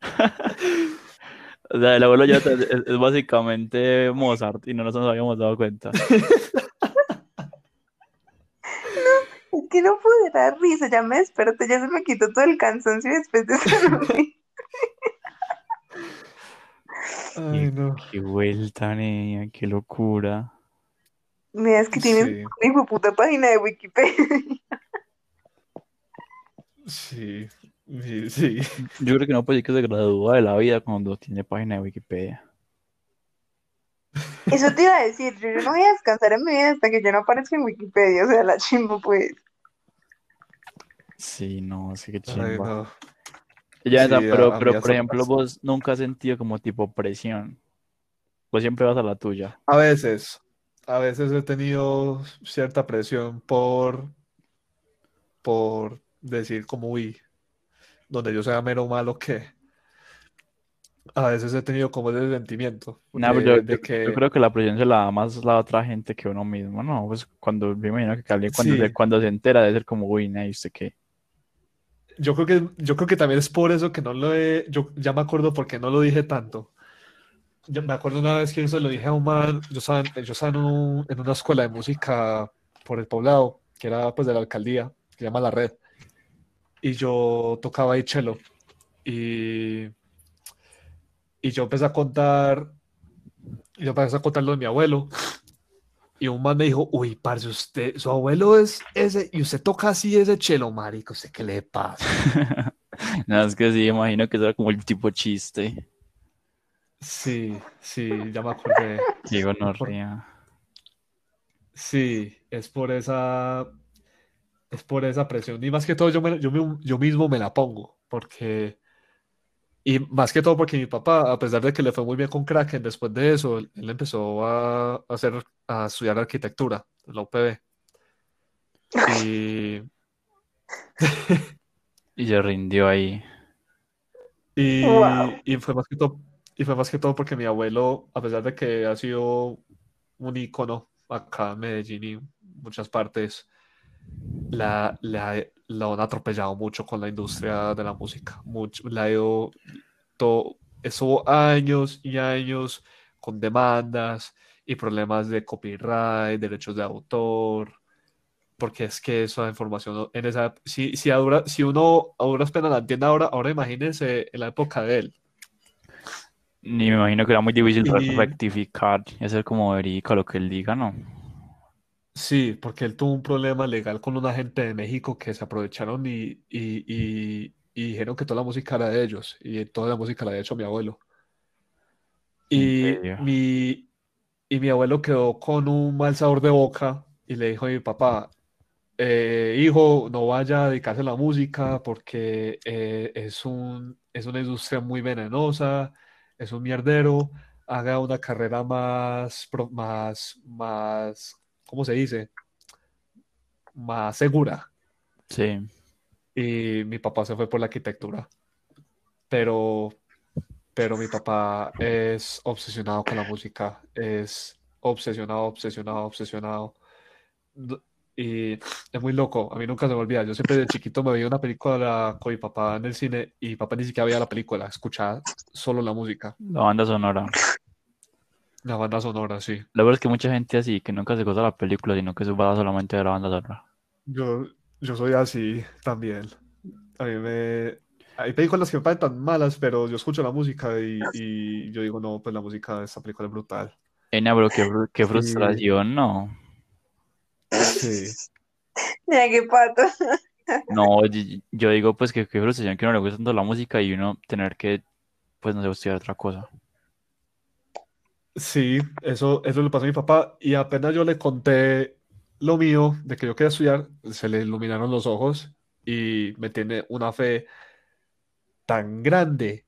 D: O sea, el abuelo ya es, es básicamente Mozart y no nos habíamos dado cuenta.
C: es que no pude dar risa, ya me desperté, ya se me quitó todo el cansancio después de esa.
E: Ay, no.
D: Qué vuelta, Nea, qué locura.
C: Nea, es que tienes
E: Sí,
C: una hijo puta página de Wikipedia.
E: sí, sí, sí.
D: Yo creo que no puede decir que se gradúa de la vida cuando tiene página de Wikipedia.
C: Eso te iba a decir, yo no voy a descansar en mi vida hasta que yo no aparezca en Wikipedia, o sea, la chimbo pues.
D: Sí, no, sí que
E: Ay,
D: chimba.
E: no.
D: Ya,
E: Sí,
D: pero, pero por ejemplo,
E: pasa.
D: vos nunca has sentido como tipo presión. Vos siempre vas a la tuya.
E: A veces, a veces he tenido cierta presión por, por decir como, uy, donde yo sea mero malo, ¿qué? a veces he tenido como ese sentimiento
D: pero
E: de,
D: yo,
E: de
D: yo- yo
E: que
D: creo que la presión se la da más la otra gente que uno mismo, ¿no? Pues cuando me imagino que cuando se,
E: sí,
D: cuando se entera debe ser como, uy, ¿y usted qué?
E: yo creo que, yo creo que también es por eso que no lo he, yo ya me acuerdo porque no lo dije tanto. Yo me acuerdo una vez que eso lo dije a un man, yo estaba, yo estaba en, un- en una escuela de música por el poblado, que era pues de la alcaldía, que se llama La Red, y yo tocaba ahí cello, y, y yo empecé a contar, yo empecé a contar lo de mi abuelo, y un man me dijo, uy, parce, usted, su abuelo es ese, y usted toca así ese cello, marico, ¿usted qué le pasa?
D: No, es que sí, imagino que eso era como el tipo chiste.
E: Sí, sí, ya me acordé.
D: Digo, no
E: Por-
D: ría.
E: sí, es por esa, es por esa presión. Y más que todo yo, me- yo, yo mismo me la pongo, porque, y más que todo porque mi papá, a pesar de que le fue muy bien con Kraken, después de eso, él, empezó a, hacer, a estudiar arquitectura en la UPB. Y,
D: Y se rindió ahí.
E: y,
B: Wow.
E: y fue más que todo, y fue más que todo porque mi abuelo, a pesar de que ha sido un ícono acá en Medellín y muchas partes, la, la, la han atropellado mucho con la industria de la música. Mucho, la ha ido todo, estuvo años y años con demandas y problemas de copyright, derechos de autor, porque es que esa información en esa, si, si, a dura- si uno a duras penas la entiende ahora, ahora imagínense en la época de él.
D: Ni me imagino que era muy difícil
E: Y
D: rectificar y hacer como verídico lo que él diga, ¿no?
E: Sí, porque él tuvo un problema legal con una gente de México que se aprovecharon y, y, y, y dijeron que toda la música era de ellos y toda la música la había hecho mi abuelo. Y mi, y mi abuelo quedó con un mal sabor de boca y le dijo a mi papá, eh, hijo, no vaya a dedicarse a la música porque eh, es un, es una industria muy venenosa, es un mierdero, haga una carrera más, más, más, ¿cómo se dice? Más segura.
D: Sí.
E: Y mi papá se fue por la arquitectura, pero, pero mi papá es obsesionado con la música, es obsesionado, obsesionado, obsesionado. Y es muy loco, a mí nunca se me olvida. Yo siempre de chiquito me veía una película con mi papá en el cine y mi papá ni siquiera veía la película, escuchaba solo la música,
D: La banda sonora.
E: La banda sonora, sí.
D: La verdad es que mucha gente así, que nunca se goza la película, sino que se va solamente de la banda sonora.
E: Yo, yo soy así también. A mí me... Hay películas que me parecen tan malas, pero yo escucho la música y, y yo digo, no, pues la música de esta película es brutal.
D: Ena, bro, qué, qué
E: Sí,
D: frustración, ¿no?
E: sí,
B: Mira qué pato.
D: No, yo digo pues que qué frustración que no le gusta tanto la música y uno tener que, pues no sé, estudiar otra cosa.
E: Sí, eso, eso le pasó a mi papá y apenas yo le conté lo mío de que yo quería estudiar, se le iluminaron los ojos y me tiene una fe tan grande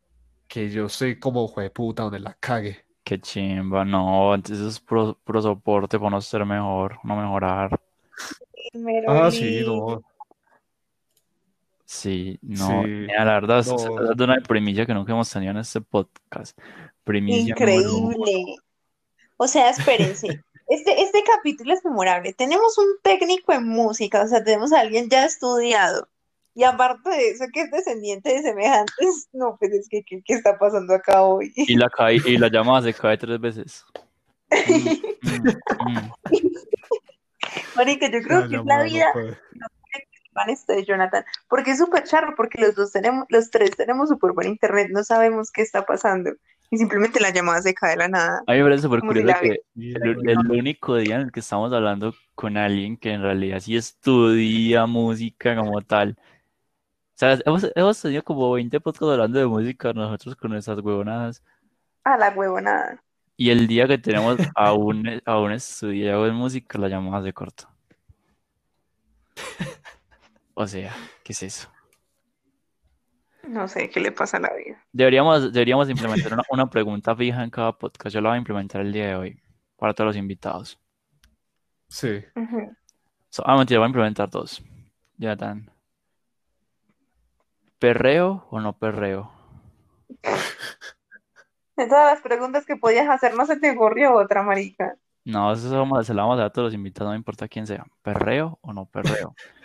E: que yo sé como puta donde la cague.
D: Qué chimba, no, entonces es puro, puro soporte para no ser mejor, no mejorar.
E: Ah, sí,
B: Merolí.
E: no,
D: Sí, no,
E: sí,
D: la verdad, es es
E: no,
D: de una primicia que nunca hemos tenido en este podcast. Primicia.
B: Increíble. O sea, espérense. Este, este capítulo es memorable. Tenemos un técnico en música, o sea, tenemos a alguien ya estudiado. Y aparte de eso, que es descendiente de semejantes, no, pues es que, ¿qué, qué está pasando acá hoy?
D: Y la, cae, y la llamada se cae tres veces. Mm, mm, mm.
B: Marica, yo creo
E: la
B: que es la
E: no
B: vida
E: puede.
B: van este de Jonathan, porque es súper charro, porque los dos tenemos, los tres tenemos súper buen internet, no sabemos qué está pasando. Y simplemente la llamada se cae de la nada,
D: A mí me parece súper
B: si
D: curioso que el, el único día en el que estamos hablando con alguien que en realidad sí estudia música como tal. O sea, hemos, hemos tenido como 20 podcasts hablando de música nosotros con nuestras huevonadas.
B: A la huevonada.
D: Y el día que tenemos a un, a un estudiado en música, la llamada se corta. O sea, ¿qué es eso?
B: No sé qué le pasa a la vida.
D: Deberíamos, deberíamos implementar una, una pregunta fija en cada podcast. Yo la voy a implementar el día de hoy para todos los invitados.
E: sí.
D: So- ah, mentira, voy a implementar dos. Jonathan, ¿perreo o no perreo?
C: De todas las preguntas que podías hacer, no se te ocurrió otra, marica.
D: No, eso se la vamos a dar a todos los invitados, no importa quién sea. ¿Perreo o no perreo?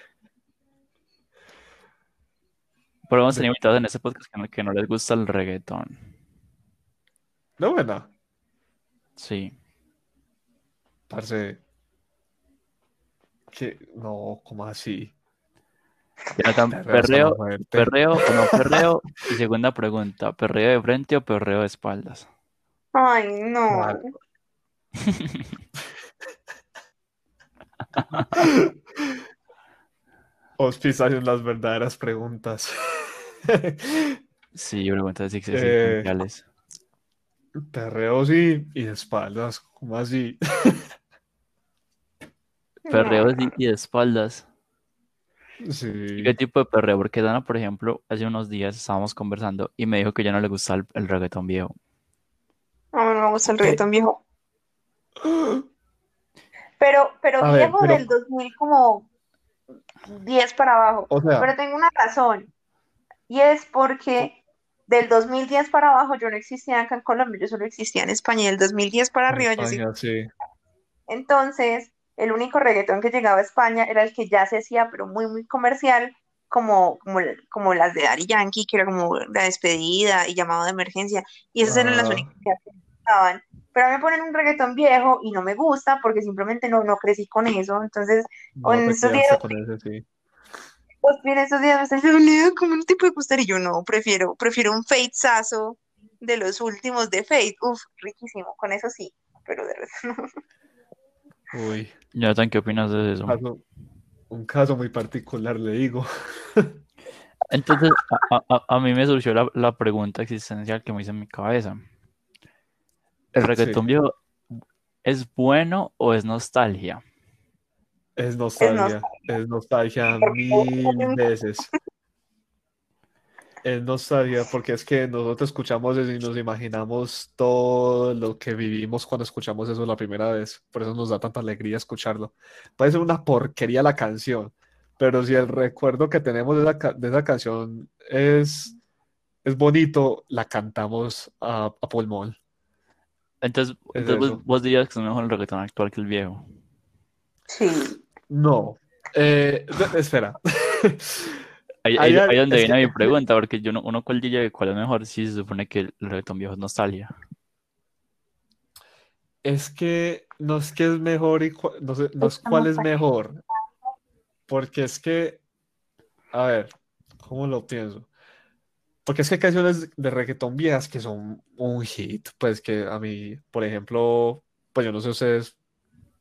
D: Pero hemos tenido invitados en este podcast que no, que no les gusta el reggaetón.
E: No, buena.
D: Sí.
E: Parce. Que no, ¿cómo así?
D: Jonathan,
E: Perreo
D: ¿perreo, o no perreo? Y segunda pregunta, ¿perreo de frente o perreo de espaldas?
C: Ay, no.
E: Hacen las verdaderas preguntas.
D: Sí, preguntas
E: Eh,
D: existenciales.
E: Perreo sí y de espaldas, ¿cómo así?
D: Perreo
C: No.
D: y y de espaldas. ¿Y
E: Sí.
D: qué tipo de perreo? Porque Dana, por ejemplo, hace unos días estábamos conversando y me dijo que ya no le gusta el, el reggaetón viejo.
C: Mí no me gusta el
E: ¿Qué?
C: reggaetón viejo. Pero, pero
E: A ver,
C: viejo
E: pero-
C: del 2000 como 10 para abajo.
E: O sea,
C: Pero tengo una razón. Y es porque del 2010 para abajo yo no existía acá en Colombia, yo solo existía en España. Y del 2010 para arriba yo sí. Entonces, el único reggaetón que llegaba a España era el que ya se hacía, pero muy, muy comercial, como, como, como las de Daddy Yankee, que era como la despedida y llamado de emergencia. Y esas eran las
E: Ah.
C: únicas que estaban. Pero a mí me ponen un reggaetón viejo y no me gusta porque simplemente no, no crecí con eso. Entonces,
E: No te
C: estos días-
E: con ese, sí.
C: Pues bien, estos días me están diciendo, "Leo, ¿cómo no te puede gustar? Y yo no, prefiero, prefiero un Fate de los últimos de Fate. Uf, riquísimo, con eso sí, pero de resto no.
E: Uy,
D: Jonathan, ¿qué opinas de eso?
E: caso- un caso muy particular, le digo.
D: Entonces, a, a- a- a mí me surgió la, la pregunta existencial que me hice en mi cabeza. ¿El reggaetón
E: Sí.
D: viejo es bueno o es nostalgia?
E: Es nostalgia, es nostalgia mil veces. Es nostalgia porque es que nosotros escuchamos eso y nos imaginamos todo lo que vivimos cuando escuchamos eso la primera vez. Por eso nos da tanta alegría escucharlo. Puede ser una porquería la canción, pero si el recuerdo que tenemos de esa, ca- de esa canción es, es bonito, la cantamos a, a pulmón.
D: Entonces,
E: Es
D: entonces vos,
E: eso.
D: vos dirías que es mejor el reggaetón actual que el viejo.
C: Sí.
E: No. Eh, espera.
D: Ahí, ahí- donde
E: es
D: viene
E: que-
D: mi pregunta, porque yo no, uno cuál diría cuál es mejor si se supone que el reggaetón viejo es nostalgia.
E: Es que no es que es mejor y cua- no sé, no es cuál es mejor. Porque es que, a ver, ¿cómo lo pienso? Porque es que hay canciones de reggaetón viejas que son un hit. Pues que a mí, por ejemplo, pues yo no sé ustedes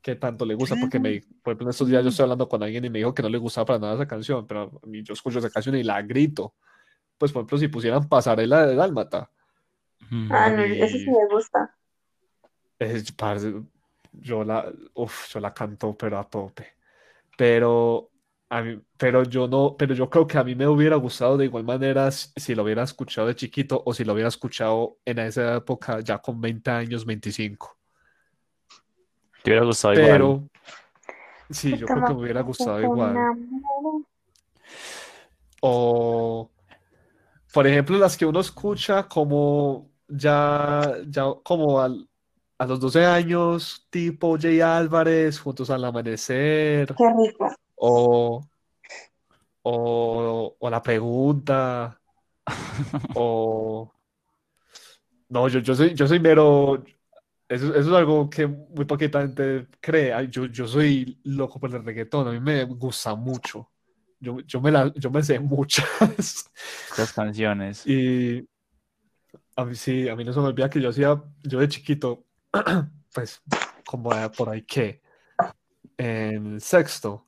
E: qué tanto le gusta, porque me, por ejemplo, en estos días yo estoy hablando con alguien y me dijo que no le gustaba para nada esa canción, pero a mí yo escucho esa canción y la grito. Pues por ejemplo, si pusieran Pasarela de Dálmata.
C: Ah,
E: A
C: no,
E: mí-
C: eso sí me gusta.
E: Es, parce, yo la, uf, yo la canto, pero a tope. Pero, a mí, pero yo no, pero yo creo que a mí me hubiera gustado de igual manera s- si lo hubiera escuchado de chiquito o si lo hubiera escuchado en esa época ya con 20 años, 25.
D: ¿Te hubiera gustado igual?
E: Pero, sí, yo creo que me hubiera gustado igual. O, por ejemplo, las que uno escucha como ya, ya como al- a los 12 años, tipo Jay Álvarez, Juntos al Amanecer,
C: Qué rico.
E: o, o, o La Pregunta, o... No, yo, yo soy, yo soy mero... Eso, eso es algo que muy poquita gente cree. Yo, yo soy loco por el reggaetón, a mí me gusta mucho. Yo, yo me la, yo me sé muchas.
D: Las canciones.
E: Y a mí sí, a mí no se me olvida que yo hacía, yo de chiquito, pues como por ahí que, en sexto,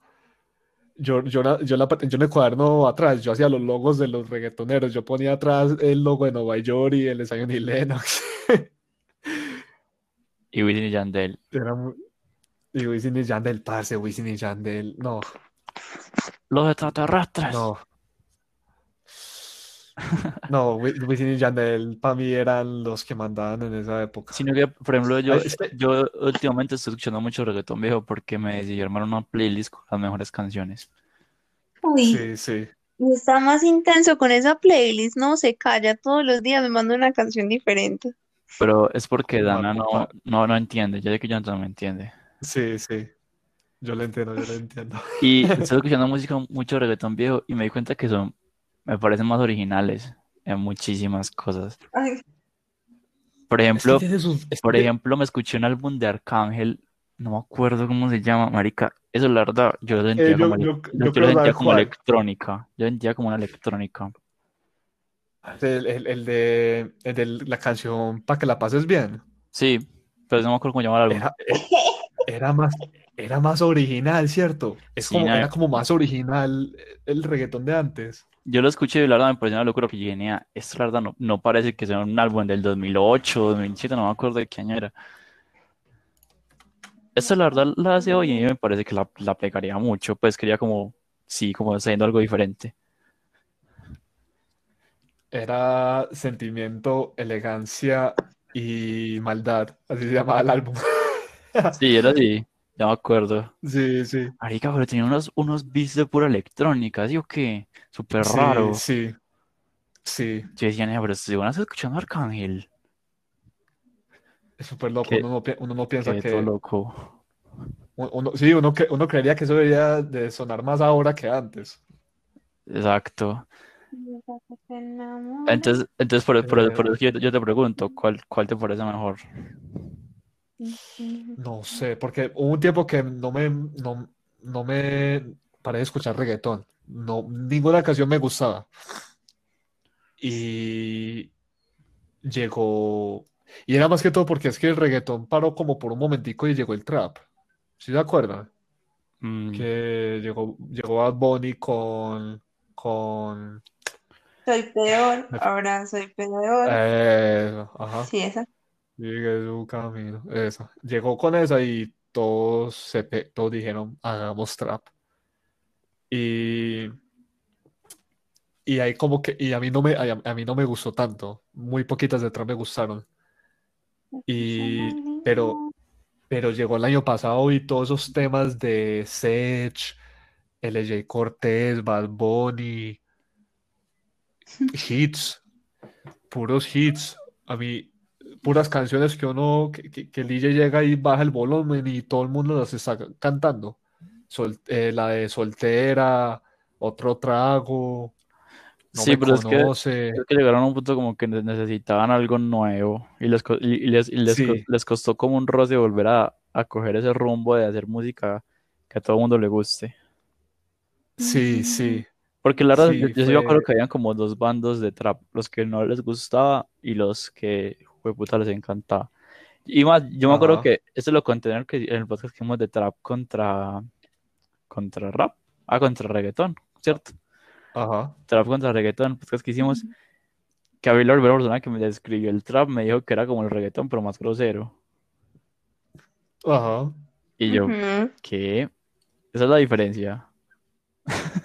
E: yo, yo, yo, la, yo en el cuaderno atrás, yo hacía los logos de los reggaetoneros, yo ponía atrás el logo de Nueva York y el de Zion y Lennox.
D: Y Wisin y Yandel.
E: Era muy... Y Wisin y Yandel, parce, Wisin y Yandel, no,
D: Los extraterrestres.
E: no. No, Wi- Wisin y Yandel para mí eran los que mandaban en esa época.
D: Sino que, por ejemplo, yo,
E: Ay, es que-
D: yo últimamente estoy escuchando mucho reggaetón viejo porque me decidí armar una playlist con las mejores canciones.
C: Uy,
E: Sí, sí.
C: y está más intenso con esa playlist, no se calla todos los días, me manda una canción diferente.
D: Pero es porque Dana no, no, no entiende. Yo sé que Jonathan no me entiende.
E: Sí, sí. Yo lo entiendo, yo lo entiendo.
D: Y estoy escuchando música, mucho reggaetón viejo, y me di cuenta que son, me parecen más originales en muchísimas cosas.
B: Ay,
D: Por
E: Es que
D: ejemplo,
E: tiene sus- es
D: por ejemplo, me escuché un álbum de Arcángel, no me acuerdo cómo se llama, marica. Eso la verdad, yo lo sentía
E: Eh, yo-
D: como,
E: yo-
D: yo-
E: yo
D: yo lo sentía como electrónica. Yo sentía como una electrónica.
E: El, el- el de, el de la canción para que la pases bien.
D: Sí, pero no me acuerdo cómo llamaba el álbum.
E: Era, era, más, era más original, ¿cierto? Es
D: Sí,
E: como, era como más original el reggaetón de antes.
D: Yo lo escuché y la verdad me pareció una locura que "Nea, esto la verdad no, no parece que sea un álbum del 2008, 2007, no me acuerdo de qué año era. Esto la verdad la hace hoy y me parece que la, la pegaría mucho, pues quería como, sí, como haciendo algo diferente.
E: Era sentimiento, elegancia y maldad. Así se llamaba el álbum.
D: Sí, era así, ya me acuerdo.
E: Sí, sí.
D: Marica, pero tenía unos, unos beats de pura electrónica, ¿sí o qué? Súper
E: Sí,
D: raro.
E: sí. Sí.
D: Yo decía, "Nea, pero si van a estar escuchando Arcángel,
E: Es súper loco. Uno no, uno no piensa que.
D: todo loco.
E: Uno, sí, uno, uno creería que eso debería de sonar más ahora que antes.
D: Exacto. Entonces, entonces por, por- por eso yo, yo te pregunto, ¿cuál, cuál te parece mejor?
E: No sé, porque hubo un tiempo que no me, no, no me paré de escuchar reggaetón. No, ninguna canción me gustaba. Y llegó, y era más que todo porque es que el reggaetón paró como por un momentico y llegó el trap. ¿Sí se acuerdan?
D: Mm,
E: Que llegó, llegó Bad Bunny con, con,
B: soy peor, ahora soy peor.
E: eh, ajá,
B: Sí, esa.
E: sigue su camino, esa. Llegó con esa y todos, se, todos dijeron, hagamos trap. Y, y ahí como que, y a mí no me, a, a mí no me gustó tanto. Muy poquitas de trap me gustaron. Y, pero, pero llegó el año pasado y todos esos temas de Sech, LJ Cortés, Bad Bunny, hits, puros hits. A mí, puras canciones que uno, que, que, que el DJ llega y baja el volumen y todo el mundo las está cantando. Sol- eh, la de Soltera, Otro Trago, No
D: Sí,
E: Me
D: pero es que,
E: Conoce.
D: es que llegaron a un punto como que ne- necesitaban algo nuevo y les, y, les, y les, co- les costó como un roce volver a, a coger ese rumbo de hacer música que a todo el mundo le guste.
E: Sí, sí.
D: Porque la verdad,
E: Sí,
D: yo, yo sí me acuerdo que habían como dos bandos de trap, los que no les gustaba y los que, puta, les encantaba. Y más, yo me acuerdo que esto lo conté en el, que- en el podcast que hicimos de trap contra, contra rap, ah, contra reggaetón, ¿cierto?
E: Ajá.
D: Trap contra reggaetón, el podcast que hicimos, que a mí la primera persona que me describió el trap me dijo que era como el reggaetón, pero más grosero.
E: Ajá.
D: Y yo, ¿qué? Esa es la diferencia.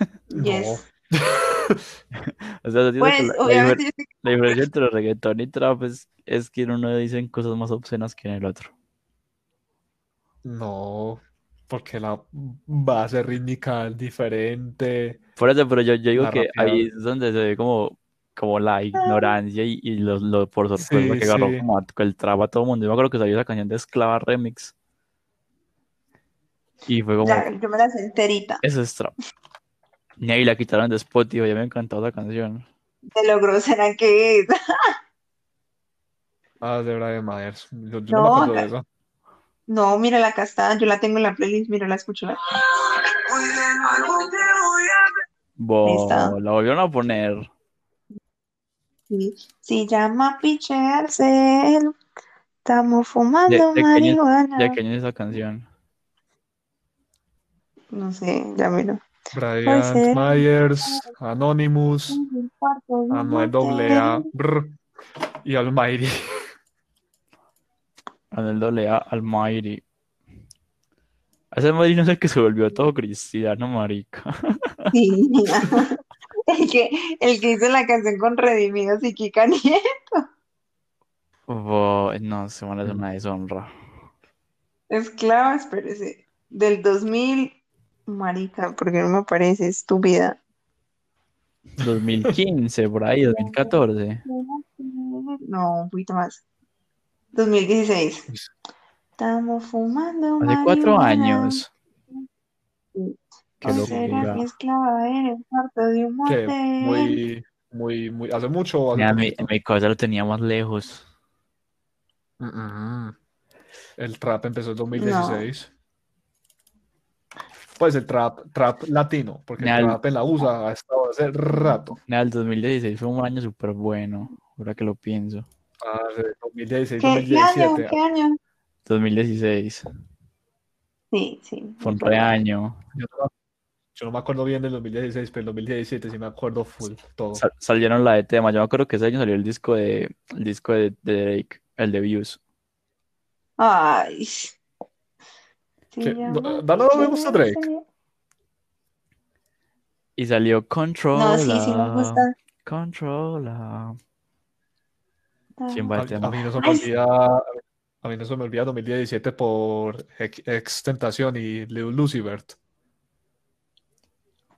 B: yes.
D: O sea, entiendo que
B: Pues,
D: la-
B: yo
D: diferencia entre reggaetón y trap es, es que en uno dicen cosas más obscenas que en el otro.
E: No, porque la base rítmica es diferente.
D: Por eso, pero yo, yo digo que ahí es donde se ve como, como la ignorancia y, y lo, lo por sorpresa
E: Sí,
D: que agarró
E: sí.
D: como a- el trap a todo el mundo. Yo me acuerdo que salió esa canción de Esclava Remix. Y fue como,
B: ya, yo me la sé enterita
D: eso es trap. Y ahí la quitaron de Spotify, ya me encantó esa canción.
B: de lo grosera que es.
E: Ah, de Brian Myers. Yo, yo no me
B: No,
E: acuerdo de
B: la-
E: eso.
B: No, mira acá está, yo la tengo en la playlist, mira, la escucho. la-
D: Bo, la volvieron a poner.
B: Sí, Se llama Picharse. Estamos
D: ¿De,
B: fumando
D: de qué de
B: marihuana.
D: qué año es esa canción?
B: No sé, ya miro.
E: Brian. Myers, Anonymous, Anuel AA, brr, y Almighty.
D: Anuel AA Almighty. Ese Almighty no es el que se volvió todo cristiano, marica.
B: Sí. El que, el que hizo la canción con Redimidos y Kika Nieto.
D: No, se me hace una deshonra.
B: Esclava, espérese. Del 2000, marica, porque no me parece estúpida.
D: 2015, por ahí, 2014.
B: No, un poquito más.
C: 2016. Estamos fumando
D: Hace cuatro
C: marihuana.
D: años. Qué
C: ¿O será
D: locura.
C: esclava en el cuarto de un.
E: Muy, muy, muy, hace mucho hace
D: Mira, mi, mi cabeza lo tenía más lejos.
E: Mm, mm. El trap empezó en 2016. Pues el trap, trap latino, porque el trap en la USA ha estado hace rato.
D: Nada, el 2016 fue un año súper bueno, ahora que lo pienso.
E: Hace 2016,
C: ¿Qué, qué año?
E: 2017.
C: ¿Qué año?
D: 2016,
C: Sí, sí.
D: fue un re año.
E: Yo no, me- yo no me acuerdo bien del 2016, pero el 2017 sí me acuerdo full todo.
D: Sal- salieron la de tema. Yo me acuerdo que ese año salió el disco de, el disco de, de Drake, el de Views.
C: Ay.
E: No, Dana no me gusta Drake.
D: Y salió Controla.
C: No, sí, sí me gusta.
D: Controla. Chimba
E: A, mí no se me olvida, a mí no se me olvida 2017 por Ex, Ex Tentación y Vert.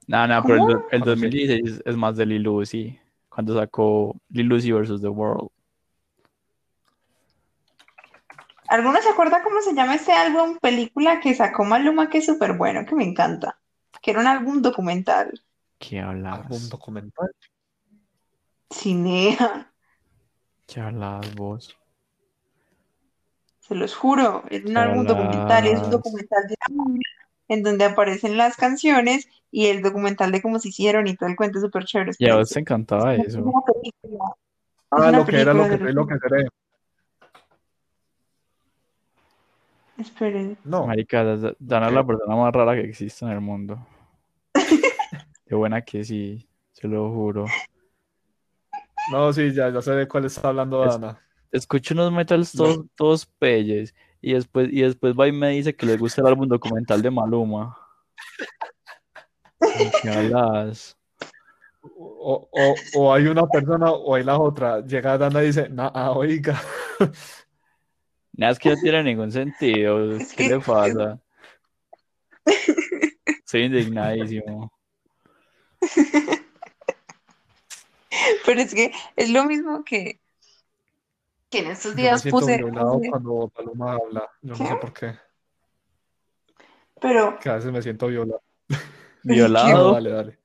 D: No, no, pero el, el
E: Cuando sí.
D: 2016 es más de Lil Uzi, cuando sacó Lil Uzi vs. The World.
C: ¿Alguno se acuerda cómo se llama ese álbum, película que sacó Maluma, que es súper bueno, que me encanta? Que era un álbum documental.
D: ¿Qué
E: Algún
D: hablas?
E: documental.
C: Cinea,
D: ¿Qué hablas vos?
C: se los juro, es un
D: ¿Qué
C: álbum documental es un documental de en donde aparecen las canciones y el documental de cómo se hicieron y todo el cuento súper chévere.
D: Y a vos
C: espérense.
D: te encantaba
C: Es
D: eso.
C: una película. Es
E: Ah,
C: una
E: lo que era, lo que lo que
C: los-
E: seré.
C: Esperen.
E: No,
D: Marica, Da- Dana es la persona más rara que existe en el mundo. Qué buena que sí, se lo juro.
E: no, sí, ya, ya sé de cuál está hablando
D: Es-
E: Dana.
D: Escucho unos metals todos, todos peyes y después, y después va y me dice que le gusta el álbum documental de Maluma. ¿De ¿Qué hablas?
E: O, o, o hay una persona o hay la otra. Llega Dana y dice, nah, ah, oiga.
D: Nada, es que no tiene ningún sentido.
C: Es
D: ¿Qué
C: que-
D: le pasa? Estoy indignadísimo.
C: Pero es que es lo mismo que, que en estos
E: Yo me
C: días
E: siento
C: puse,
E: violado
C: puse-
E: cuando Paloma habla. Yo no sé por qué.
C: pero
E: Que a veces me siento violado.
D: Violado.
E: dale, dale.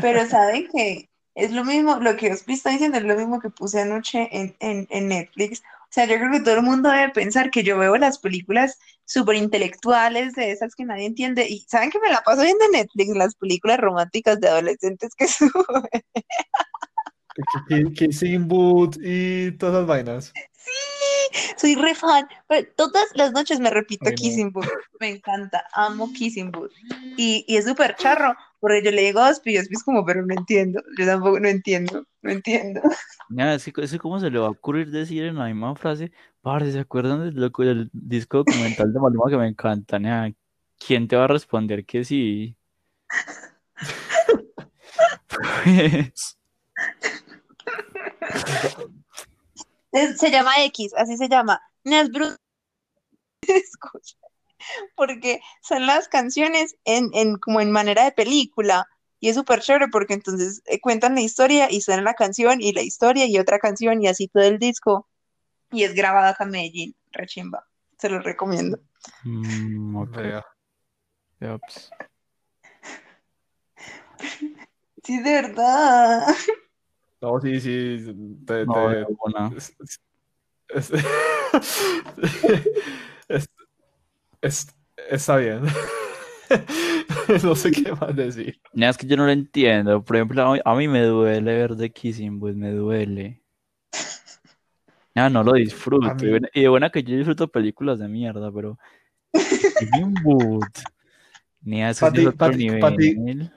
C: Pero saben que es lo mismo, lo que Ospi está diciendo es lo mismo que puse anoche en, en, en Netflix. O sea, yo creo que todo el mundo debe pensar que yo veo las películas súper intelectuales de esas que nadie entiende. Y saben que me la paso viendo en Netflix, las películas románticas de adolescentes que suben.
E: Kissing Boot y todas esas vainas.
C: Sí, soy re fan. Pero todas las noches me repito
E: Ay.
C: Kissing Booth. Me encanta, amo Kissing Booth. Y, y es súper charro, porque yo le digo a Ospi y Ospi es como, pero no entiendo. Yo tampoco no entiendo, no entiendo.
D: Nada, es que, es que cómo se le va a ocurrir decir en la misma frase, parce, ¿se acuerdan del, disco documental de Maluma que me encanta? ¿quién te va a responder que sí? Pues,
C: Es- se llama X, así se llama. No es bruto. Escucha, Porque son las canciones en, en como en manera de película. Y es súper chévere porque entonces eh, cuentan la historia y suena la canción y la historia y otra canción y así todo el disco. Y es grabado acá en Medellín, rechimba. Se lo recomiendo.
D: mm, ok,
E: Vea.
D: yaps.
C: Sí, de verdad.
E: No, sí, sí. te-
D: No,
E: te- es- es- es- es- está bien. No sé qué más decir.
D: Es que yo no lo entiendo. Por ejemplo, a mí, a mí me duele ver The Kissing Booth, me duele. Nada, no lo disfruto.
E: A
D: Y
E: mí-
D: buena- Y de buena que yo disfruto películas de mierda, pero Kissing Booth. Nada, eso
E: Pa'
D: sí es otro nivel.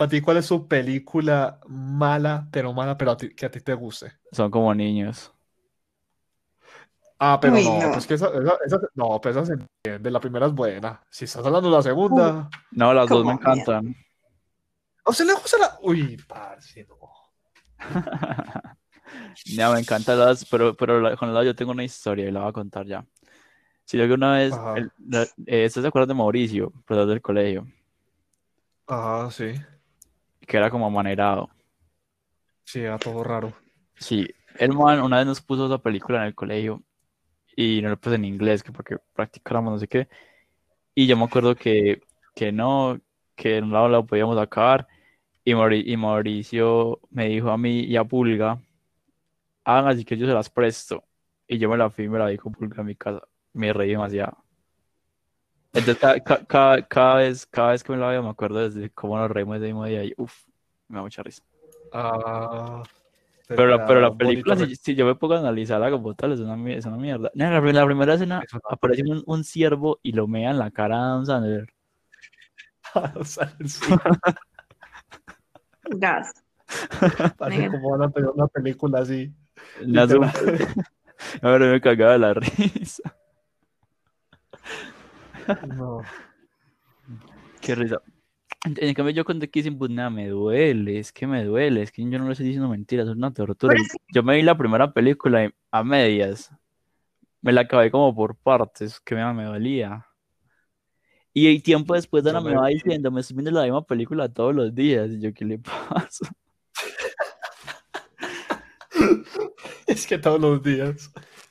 E: Para ti, ¿cuál es su película mala, pero mala, pero a ti- que a ti te guste?
D: Son como niños.
E: Ah, pero
C: Uy,
E: no,
C: no.
E: pues que esa, esa- esa- no, pues esa se entiende. La primera es buena. Si estás hablando de la segunda.
D: No, las dos me
C: mía.
D: encantan.
E: ¿A usted le gusta la.? Uy, parce, no.
D: Ya, me encantan las, pero, pero la- con la yo tengo una historia y la voy a contar ya. Si yo vez,
E: Ajá.
D: el- la- eh, ¿ustedes se acuerdan de Mauricio, profesor del colegio?
E: Ah, sí.
D: Que era como amanerado.
E: Sí, era todo raro.
D: Sí, el man una vez nos puso esa película en el colegio y no lo puse en inglés, que porque practicáramos no sé qué. Y yo me acuerdo que, que no, que en un lado lo podíamos acabar. Y, Mauri- y Mauricio me dijo a mí y a Pulga, hagan así que yo se las presto. Y yo me la fui y me la di con Pulga en mi casa. Me reí demasiado. Entonces, ca- ca- cada, cada vez, cada vez que me la veo, me acuerdo desde cómo nos reímos ese mismo día y uff, me da mucha risa.
E: Ah, te
D: Pero la, pero la película, si, yo me pongo a analizarla como tal, es una, mi- es una mierda. No, la, la primera escena
E: Es una
D: aparece un, un ciervo y lo mea en la cara a Adam Sandler.
C: Gas.
E: parece como van a tener una película así. Literal.
D: Ahora me cagaba la risa.
E: No.
D: Qué risa. En, cambio, yo The Kissing Booth, nada, me duele, es que me duele, es que yo no le estoy diciendo mentiras, es una tortura.
C: Pero es que-
D: Yo me vi la primera película a medias, me la acabé como por partes, que me, me dolía. Y el tiempo después
E: Yo
D: Ana me
E: me
D: va
E: vi-
D: diciendo, me estoy viendo la misma película todos los días, y yo, ¿qué le pasa?
E: Es que todos los días.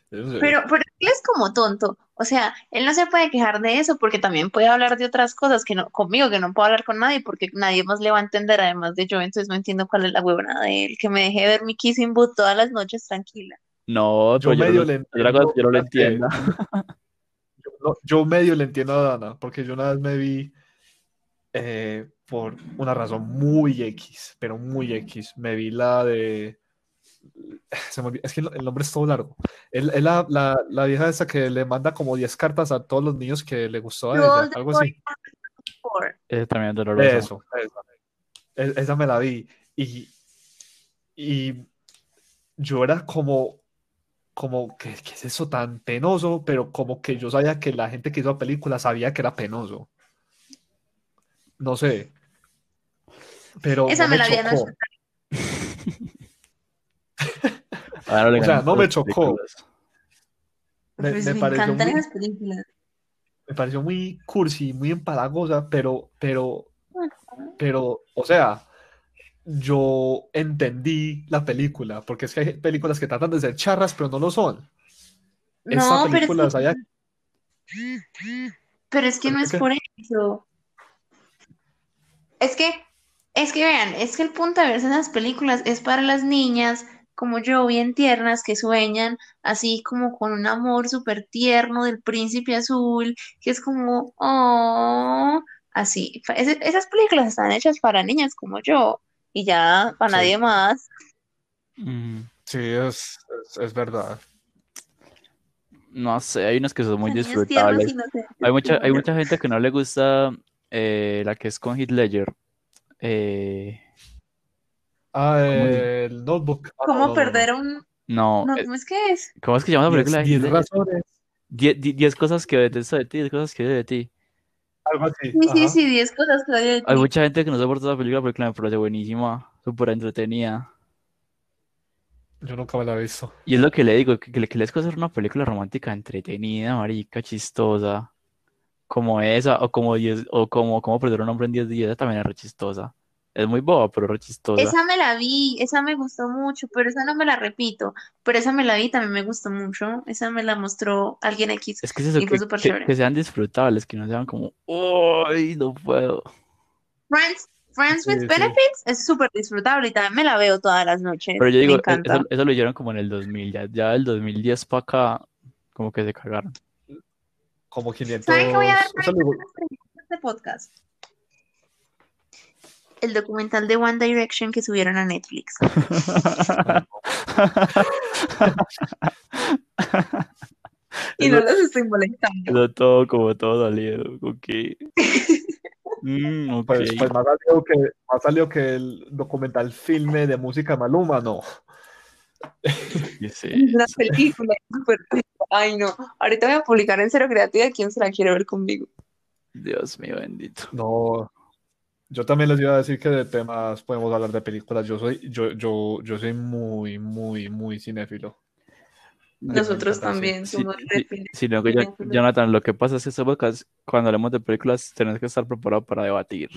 C: Pero, pero él es como tonto. O sea, él no se puede quejar de eso porque también puede hablar de otras cosas que no, conmigo, que no puedo hablar con nadie porque nadie más le va a entender además de yo. Entonces no entiendo cuál es la huevona de él. Que me deje ver mi Kissing Booth todas las noches tranquila.
D: No,
E: Yo
D: yo,
E: medio
D: no,
E: le
D: que yo no lo
E: entiendo,
D: entienda.
E: Yo, no- yo medio le entiendo a Dana, porque yo una vez me vi eh, por una razón muy X, pero muy X. Me vi la de. se me es que el nombre es todo largo. Es, es la, la, la vieja esa que le manda como 10 cartas a todos los niños que le gustó a ella, algo así.
C: Por-
D: Ese también es doloroso.
E: Eso, esa, Es- esa me la vi. Y, y yo era como, como, ¿qué, qué es eso tan penoso? Pero como que yo sabía que la gente que hizo la película sabía que era penoso. No sé. Pero
C: Esa
E: no
C: me
E: me
C: la vi
E: chocó.
C: anoche.
D: A Ana le
E: O sea, no me chocó. Me-
C: Pues
E: me
C: me
E: pareció
C: encantan
E: muy-
C: esas películas.
E: Me pareció muy cursi, muy empalagosa, pero, pero, pero, o sea, yo entendí la película, porque es que hay películas que tratan de ser charras, pero no lo son. Esa
C: No, pero es
E: película
C: que, pero es que no
E: ¿Por
C: es por eso. Es que, es que vean, es que el punto de verse en las películas es para las niñas como yo, bien tiernas, que sueñan así como con un amor súper tierno del príncipe azul, que es como, oh, así. Esas películas están hechas para niñas como yo y ya para
E: Sí.
C: nadie más.
D: Mm,
E: Sí, es, es, es verdad.
D: no sé, hay unas que son muy disfrutables. Hay mucha, hay mucha gente que no le gusta eh, la que es con Heath Ledger. Eh,
E: Ah,
D: ¿Cómo es?
E: el Notebook. Ah,
C: ¿Cómo
E: no,
C: perder un...
D: no,
C: No,
D: eh,
C: ¿cómo es que es?
D: ¿cómo es que se llama la película de
E: Diez,
D: Heath
E: diez
D: Ledger?
E: razones,
D: Die- die- diez cosas que detesto de ti, 10 cosas que odio de ti.
E: algo así.
C: Sí, sí,
E: Ajá.
C: sí, 10 cosas que odio de
D: Hay
C: ti.
D: mucha gente que no soporta esa película porque me parece buenísima, súper entretenida.
E: Yo nunca me la he visto.
D: Y es lo que le digo, que, que, le- que les hacer una película romántica entretenida, marica, chistosa, como esa, o como 10, o como Cómo perder un hombre en 10 días, esa también es re chistosa. Es muy boba, pero re chistosa.
C: Esa me la vi, esa me gustó mucho, pero esa no me la repito. Pero esa me la vi también me gustó mucho. Esa me la mostró alguien X
D: Es que es eso,
C: y fue
D: que,
C: súper
D: que,
C: chévere.
D: que sean disfrutables, que no sean como, ¡Uy, no puedo!
C: Friends, Friends
E: Sí,
C: with
E: sí.
C: Benefits es súper disfrutable y también me la veo todas las noches.
D: Pero yo
C: Me
D: digo, e-
C: encanta.
D: eso, eso lo hicieron como en el 2000, ya, ya del 2010 para acá, como que se cagaron.
E: Como 500.
C: ¿Saben qué voy a dar
E: eso
C: este podcast? El documental de One Direction que subieron a Netflix. Y no los estoy molestando.
D: Todo como todo salido, ok. Mm.
E: Pues, pues más salió que, más salió que el documental filme de música Maluma, no.
D: ¿Qué es
C: Una película. Ay, no. Ahorita voy a publicar en Cero Creativa quién se la quiere ver conmigo.
D: Dios mío, bendito.
E: No. Yo también les iba a decir que de temas podemos hablar de películas. Yo soy, yo, yo, yo soy muy, muy, muy cinéfilo.
C: Nosotros
E: Sí,
C: también
D: Sí,
C: somos
D: sí,
C: re
D: sino que yo-
C: cinéfilos.
D: Jonathan, lo que pasa es que cuando hablemos de películas, tenés que estar preparado para debatir.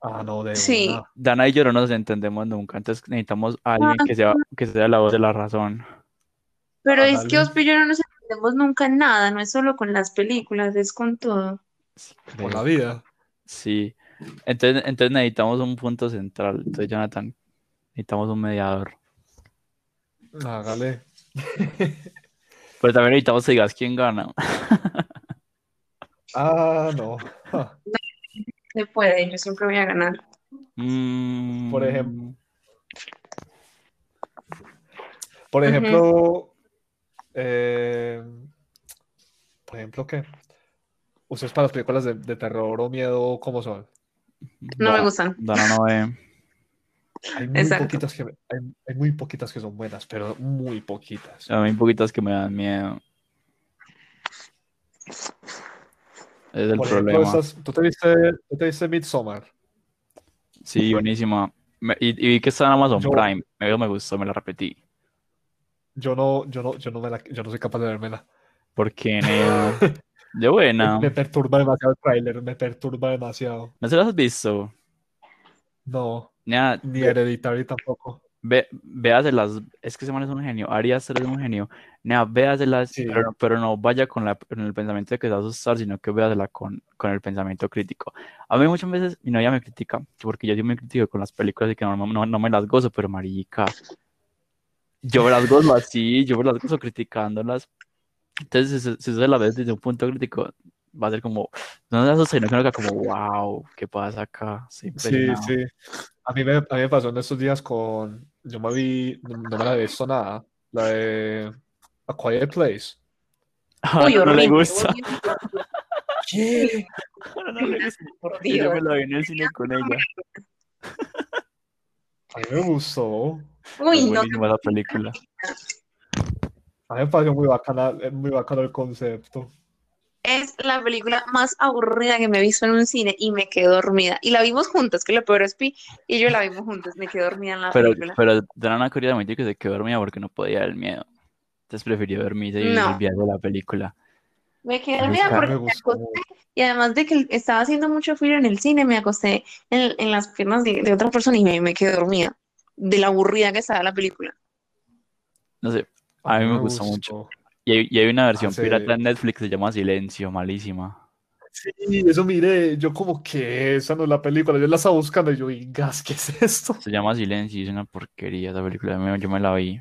E: Ah, no, de
C: Sí.
E: una.
D: Dana y yo no nos entendemos nunca, entonces necesitamos a alguien que sea, que sea la voz de la razón.
C: Pero
E: Ah,
C: es que. Ospi y yo no nos entendemos nunca en nada, no es solo con las películas, es con todo.
E: Con la vida.
D: Sí. Entonces, entonces necesitamos un punto central. Entonces, Jonathan, necesitamos un mediador.
E: Hágale.
D: Pero también necesitamos que digas quién gana.
E: Ah, no. Ja.
C: Se puede, yo siempre voy a ganar.
D: Mm,
E: Por ejemplo. Por ejemplo, eh, por ejemplo, ¿qué? ¿Ustedes para las películas de, de terror o miedo cómo son?
C: No me gustan.
D: Dana no ve.
E: Hay muy
C: Exacto.
E: poquitas que, hay, hay muy poquitas que son buenas, pero muy poquitas.
D: A mí poquitas que me dan miedo. Es el
E: Por ejemplo,
D: problema.
E: ¿tú te viste, tú te viste Midsommar?
D: Sí, buenísima. Me- y, y vi que está en Amazon
E: Yo-
D: Prime. Me, me gustó, me la repetí.
E: Yo no, yo no, yo no me la- yo no soy capaz de vérmela.
D: Porque Neo. De buena.
E: Me perturba demasiado el tráiler, me perturba demasiado.
D: ¿No se las has visto?
E: No, ni Hereditary tampoco.
D: ve- véaselas. Es que ese man es un genio. Ari Aster es un genio. Nea, véaselas,
E: Sí.
D: pero, pero no vaya con, la, con el pensamiento de que se va a asustar, sino que véasela con, con el pensamiento crítico. A mí muchas veces mi novia me critica, que porque yo sí me critico con las películas y que no, no, no me las gozo, pero marica, yo me las gozo así, yo me las gozo criticándolas. Entonces, si, si usted la ve desde un punto crítico, va a ser como, no se asusta, sino que como, wow, ¿qué pasa acá?
E: Sí,
D: impresionado.
E: sí. A mí me, a mí me pasó en estos días con. Yo me vi. No, no me la he visto nada. La de. A Quiet Place.
D: Ah,
C: Uy,
D: no, no le gusta.
E: ¿Qué?
D: No, no le gusta.
C: por
D: Y yo
C: Dios.
D: me la vi en el cine con ella.
E: A mí me gustó.
D: Es
C: Uy, no,
D: buenísima la película.
E: A mí me pareció muy bacana, eh, muy bacano el concepto.
C: es la película más aburrida que me he visto en un cine y me quedé dormida. Y la vimos juntas, que lo peor es Pi y yo la vimos juntas, me quedé dormida en la
D: Pero,
C: película.
D: pero Dana curiosamente que se quedó dormida porque no podía del miedo. Entonces prefirió dormirse y
C: No.
D: olvidarse de la película.
C: Me quedé dormida porque
E: me
C: acosté y además de que estaba haciendo mucho frío en el cine, me acosté en, en las piernas de, de otra persona y me, me quedé dormida de la aburrida que estaba la película.
D: No sé, a mí me gustó mucho. Y hay, y hay una versión
E: Hace-
D: pirata en Netflix que se llama Silencio, malísima.
E: Sí, eso miré. Yo, como que esa no es la película. Yo la estaba buscando y yo, y gas, ¿qué es esto?
D: Se llama Silencio es una porquería esa película. Yo me, yo me la vi.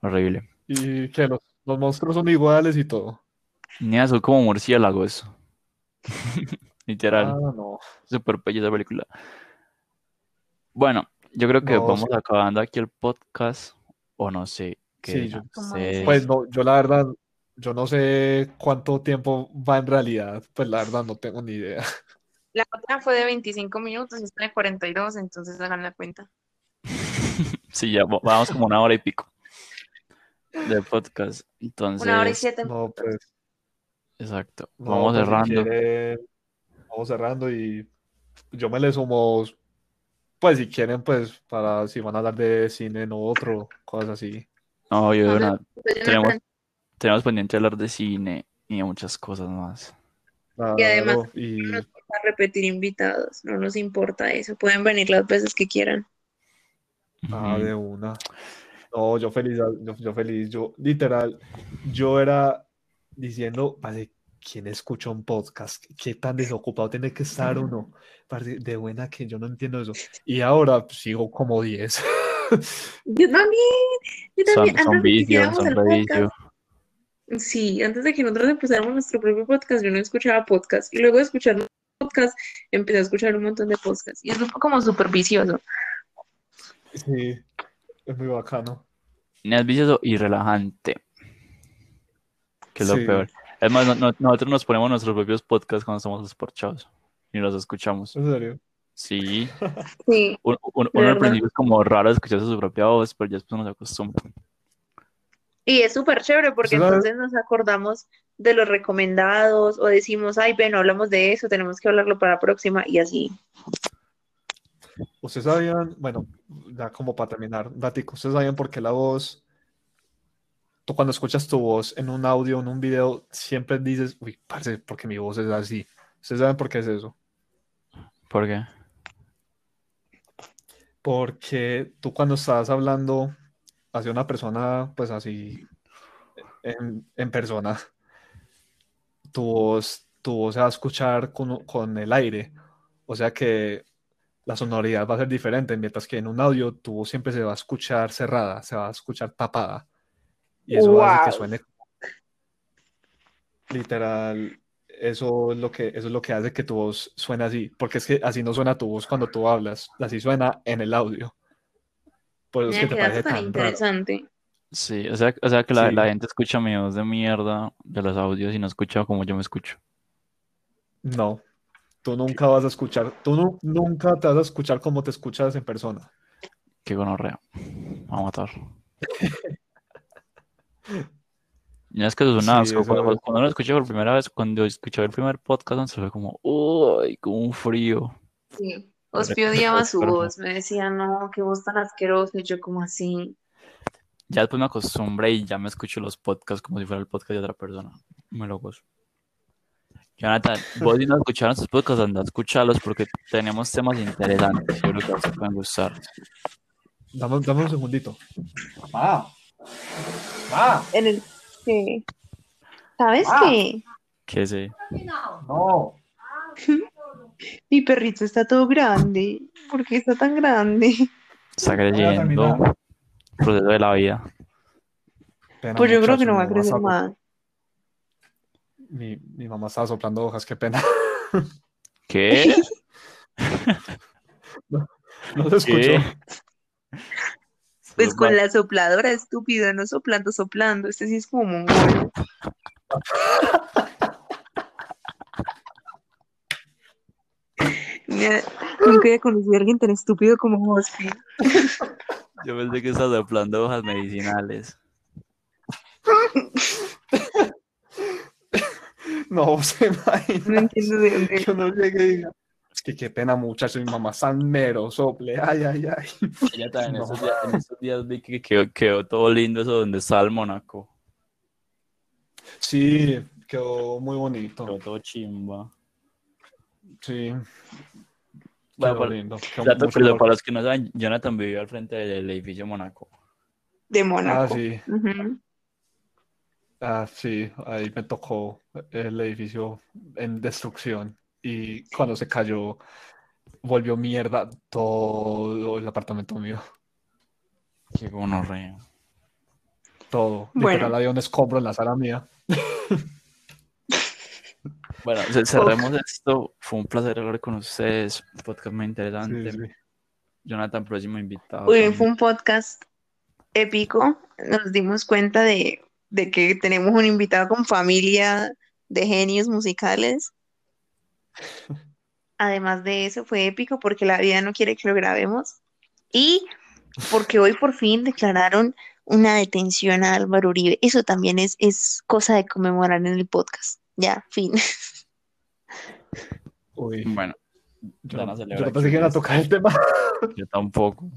D: Horrible.
E: Y que los, los monstruos son iguales y todo.
D: Ni son como murciélagos. Literal.
E: Ah, no.
D: Súper bella esa película. Bueno, yo creo que
E: No,
D: vamos
E: sí.
D: acabando aquí el podcast. O no sé
E: Sí, yo-. Pues no, yo la verdad, yo no sé cuánto tiempo va en realidad. Pues la verdad no tengo ni idea.
C: La otra fue de 25 minutos y esta de 42, entonces hagan la cuenta.
D: Sí, ya va- vamos como una hora y pico de podcast. Entonces,
C: Una hora y siete
E: No, pues,
D: exacto.
E: no,
D: Vamos
E: pues, si
D: cerrando.
E: vamos cerrando y yo me le sumo, pues si quieren, pues para si van a hablar de cine en otro, cosas así.
D: No, yo de
C: Entonces,
D: una-
C: pues,
D: tenemos, tenemos pendiente hablar de cine y de muchas cosas más.
C: Y además,
E: Claro, y
C: no nos importa repetir invitados, no nos importa eso, pueden venir las veces que quieran.
E: ah, de una. No, yo feliz, yo, yo feliz, yo literal, yo era diciendo, "Parce, ¿quién escucha un podcast? ¿Qué tan desocupado tiene que estar uno? De buena que yo no entiendo eso. Y ahora pues, sigo como 10.
C: Yo también, yo
D: Son,
C: también,
D: son
C: antes de que
D: son
C: podcast, sí, antes de que nosotros empezáramos nuestro propio podcast, yo no escuchaba podcast, y luego de escuchar un podcast, empecé a escuchar un montón de podcasts, y es como súper vicioso.
E: Sí, es muy bacano.
D: Ni es vicioso y relajante. Que es lo
E: Sí.
D: peor. Es más, no- no- nosotros nos ponemos nuestros propios podcasts cuando estamos desporchados y los escuchamos.
E: En serio.
D: Sí.
C: Sí,
D: Un- un-
C: De
D: uno al principio es como raro escucharse su propia voz, pero ya después uno se acostumbra.
C: y es súper chévere porque entonces nos acordamos de los recomendados, o decimos, ay, bueno, hablamos de eso, tenemos que hablarlo para la próxima, y así.
E: ¿Ustedes sabían, bueno, ya como para terminar, Datico, ¿ustedes sabían por qué la voz, tú cuando escuchas tu voz en un audio, en un video, siempre dices, uy, parce, porque mi voz es así? ¿Ustedes saben por qué es eso?
D: ¿Por qué?
E: Porque tú cuando estás hablando hacia una persona, pues así, en, en persona, tu voz, tu voz se va a escuchar con, con el aire. O sea que la sonoridad va a ser diferente, mientras que en un audio tu voz siempre se va a escuchar cerrada, se va a escuchar tapada. Y eso hace que
B: Wow.
E: suene literal. Eso es lo que, eso es lo que hace que tu voz suene así, porque es que así no suena tu voz cuando tú hablas, así suena en el audio. Por eso es
C: Mira
E: que te
C: qué dato
E: parece
C: tan
E: tan raro.
C: interesante.
D: Sí, o sea, o sea que la,
E: Sí.
D: la gente escucha mi voz de mierda de los audios y no escucha como yo me escucho.
E: No, tú nunca vas a escuchar, tú nu- nunca te vas a escuchar como te escuchas en persona.
D: Qué gonorrea. Va a matar. Y es que eso es un
E: Sí,
D: asco.
E: eso
D: Cuando,
E: es-
D: cuando lo escuché por primera vez, cuando escuché el primer podcast, se fue como, uy, como un frío.
C: Sí.
D: Pero-
C: Ospi odiaba su voz, me decía, no, qué voz tan asquerosa, y yo como así.
D: Ya después me acostumbré y ya me escucho los podcasts como si fuera el podcast de otra persona. Me lo gozo. Jonathan, vos si no escucharon sus podcasts, anda a escucharlos porque tenemos temas interesantes. Yo creo que a ustedes pueden gustar.
E: Dame, dame un segundito. Ah, ah,
C: En el que, ¿sabes
E: Ah.
C: qué?
D: Que sí.
E: no.
C: Mi perrito está todo grande. ¿Por qué está tan grande?
D: Está creciendo. Proceso de la vida.
E: Pena,
C: Pues yo creo que no va a crecer más.
E: Mi, mi mamá estaba soplando hojas, qué pena.
D: ¿Qué?
E: No se escuchó.
D: ¿Qué?
C: Pues con la sopladora, estúpido, no soplando, soplando. Este sí es como mongol. Nunca había conocido a alguien tan estúpido como Ospi.
D: Yo pensé que estás soplando hojas medicinales.
E: No se
C: No
E: imagina.
C: entiendo de dónde.
E: Que uno llegue y diga, que qué pena, muchachos, mi mamá es tan mero sople. Ay, ay, ay.
D: Ella también
E: No.
D: estos días, en estos días vi que quedó, quedó todo lindo eso donde está el Mónaco.
E: Sí, quedó muy bonito.
D: Quedó todo chimba.
E: Sí,
D: Bueno, para,
E: lindo.
D: Dato
E: mejor.
D: para los que no saben, Jonathan vivió al frente del edificio Mónaco.
C: De
E: Ah,
C: Mónaco.
E: sí.
C: Ujú.
E: Ah, sí, ahí me tocó el edificio en destrucción y cuando se cayó volvió mierda todo el apartamento mío,
D: Qué gonorrea.
E: todo.
C: Bueno.
E: Literal había un escombro en la sala mía.
D: Bueno, ce- cerremos esto. Fue un placer hablar con ustedes. Un podcast muy interesante.
E: Sí, sí.
D: Jonathan, próximo invitado. También.
C: fue un podcast épico. Nos dimos cuenta de, de que tenemos un invitado con familia de genios musicales. Además de eso, fue épico porque la vida no quiere que lo grabemos. Y porque hoy por fin declararon una detención a Álvaro Uribe. Eso también es, es cosa de conmemorar en el podcast. Ya, fin.
E: Uy,
D: Bueno,
E: yo, no- yo pensé que iban a tocar el tema.
D: yo tampoco.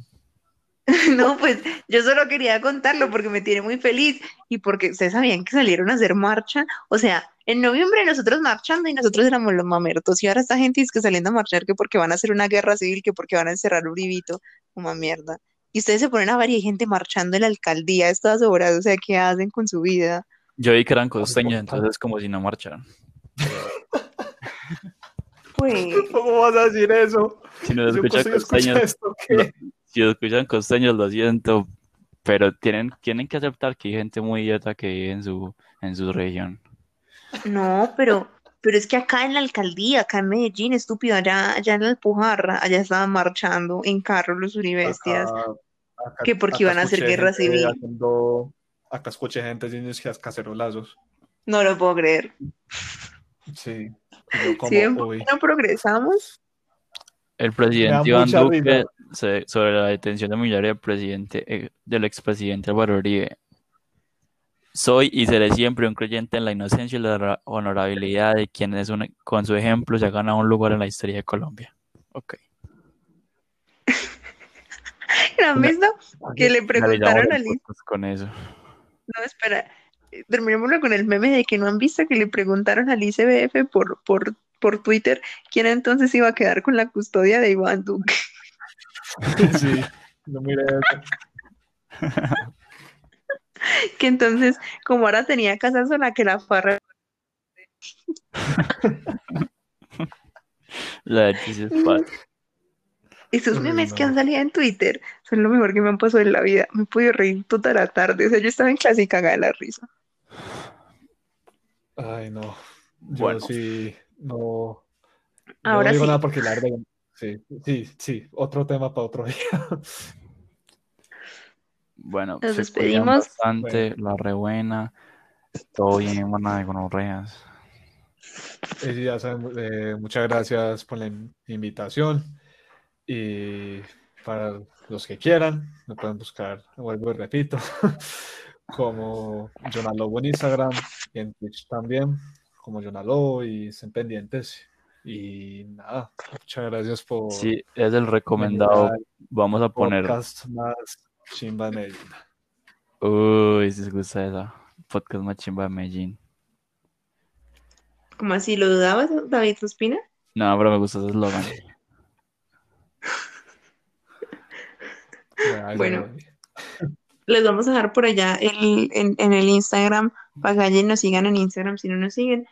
C: No, pues yo solo quería contarlo porque me tiene muy feliz y porque ustedes sabían que salieron a hacer marcha. O sea, en noviembre nosotros marchando y nosotros éramos los mamertos y ahora esta gente es que saliendo a marchar que porque van a hacer una guerra civil, que porque van a encerrar a Uribito, como mierda. Y ustedes se ponen a ver y hay gente marchando en la alcaldía, estas horas, o sea, ¿qué hacen con su vida?
D: Yo vi que eran costeños, entonces como si no marcharan.
C: Pues,
E: ¿Cómo vas a decir eso?
D: Si nos
E: Si un
D: escuchan
E: costeño escucha
D: costeños,
E: esto, ¿qué?
D: si nos escuchan costeños, lo siento, pero tienen, tienen que aceptar que hay gente muy idiota que vive en su, en su región.
C: No, pero, pero es que acá en la alcaldía, acá en Medellín, estúpido, allá, allá en la Alpujarra, allá estaban marchando en carros los uribestias.
E: Acá-
C: que porque
E: acá
C: iban a hacer guerra civil.
E: haciendo- acá escuché gente diciendo que es cacerolazos.
C: No lo puedo creer.
E: Sí. Como,
C: ¿Sí ven por
E: uy.
C: qué no progresamos?
D: El presidente Iván Duque sobre la detención de millonario del presidente, eh, del expresidente Álvaro Uribe. Soy y seré siempre un creyente en la inocencia y la honorabilidad de quienes un- con su ejemplo se ha ganado un lugar en la historia de Colombia. Ok.
C: ¿No han visto? Que le preguntaron a Liz.
D: con eso.
C: No, espera. eh, Terminémoslo con el meme de que no han visto que le preguntaron al ICBF por, por, por Twitter quién entonces iba a quedar con la custodia de Iván Duque.
E: Sí, no mire eso.
C: Que entonces, como ahora tenía casa sola, que la farra.
D: La de sí es fácil.
C: Esos memes que han salido en Twitter son lo mejor que me han pasado en la vida. Me he podido reír toda la tarde. O sea, yo estaba en clase y cagada de la risa.
E: Ay, no. Yo
D: Bueno.
E: sí, no.
C: Ahora
E: no digo
C: sí.
E: nada porque la verdad, sí, sí, sí, otro tema para otro día.
D: Bueno,
C: Nos despedimos.
D: bastante, la rebuena, todo bien, buena de gonorreas.
E: Sí, ya saben, eh, muchas gracias por la in- invitación. Y para los que quieran, me pueden buscar, vuelvo y repito, como Jonalobo en Instagram y en Twitch también, como Jonalobo y estén pendientes. Y nada, muchas gracias por
D: Sí, es el recomendado. Vamos a poner.
E: podcast más chimba de Medellín.
D: Uy, si os gusta esa. Podcast más chimba de Medellín.
C: ¿Cómo así? ¿Lo dudabas, David Ospina?
D: No, pero me gusta ese eslogan.
E: Bueno,
C: Les vamos a dejar por allá el, en, en el Instagram para que vayan y nos sigan en Instagram si no nos siguen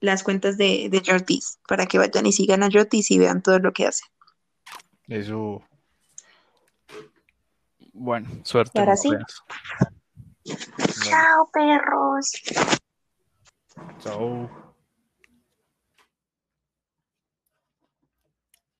C: las cuentas de, de Jortis para que vayan y sigan a Jortis y vean todo lo que hace.
E: Eso.
D: Bueno, suerte.
C: Ahora sí. Chao, perros.
E: chao.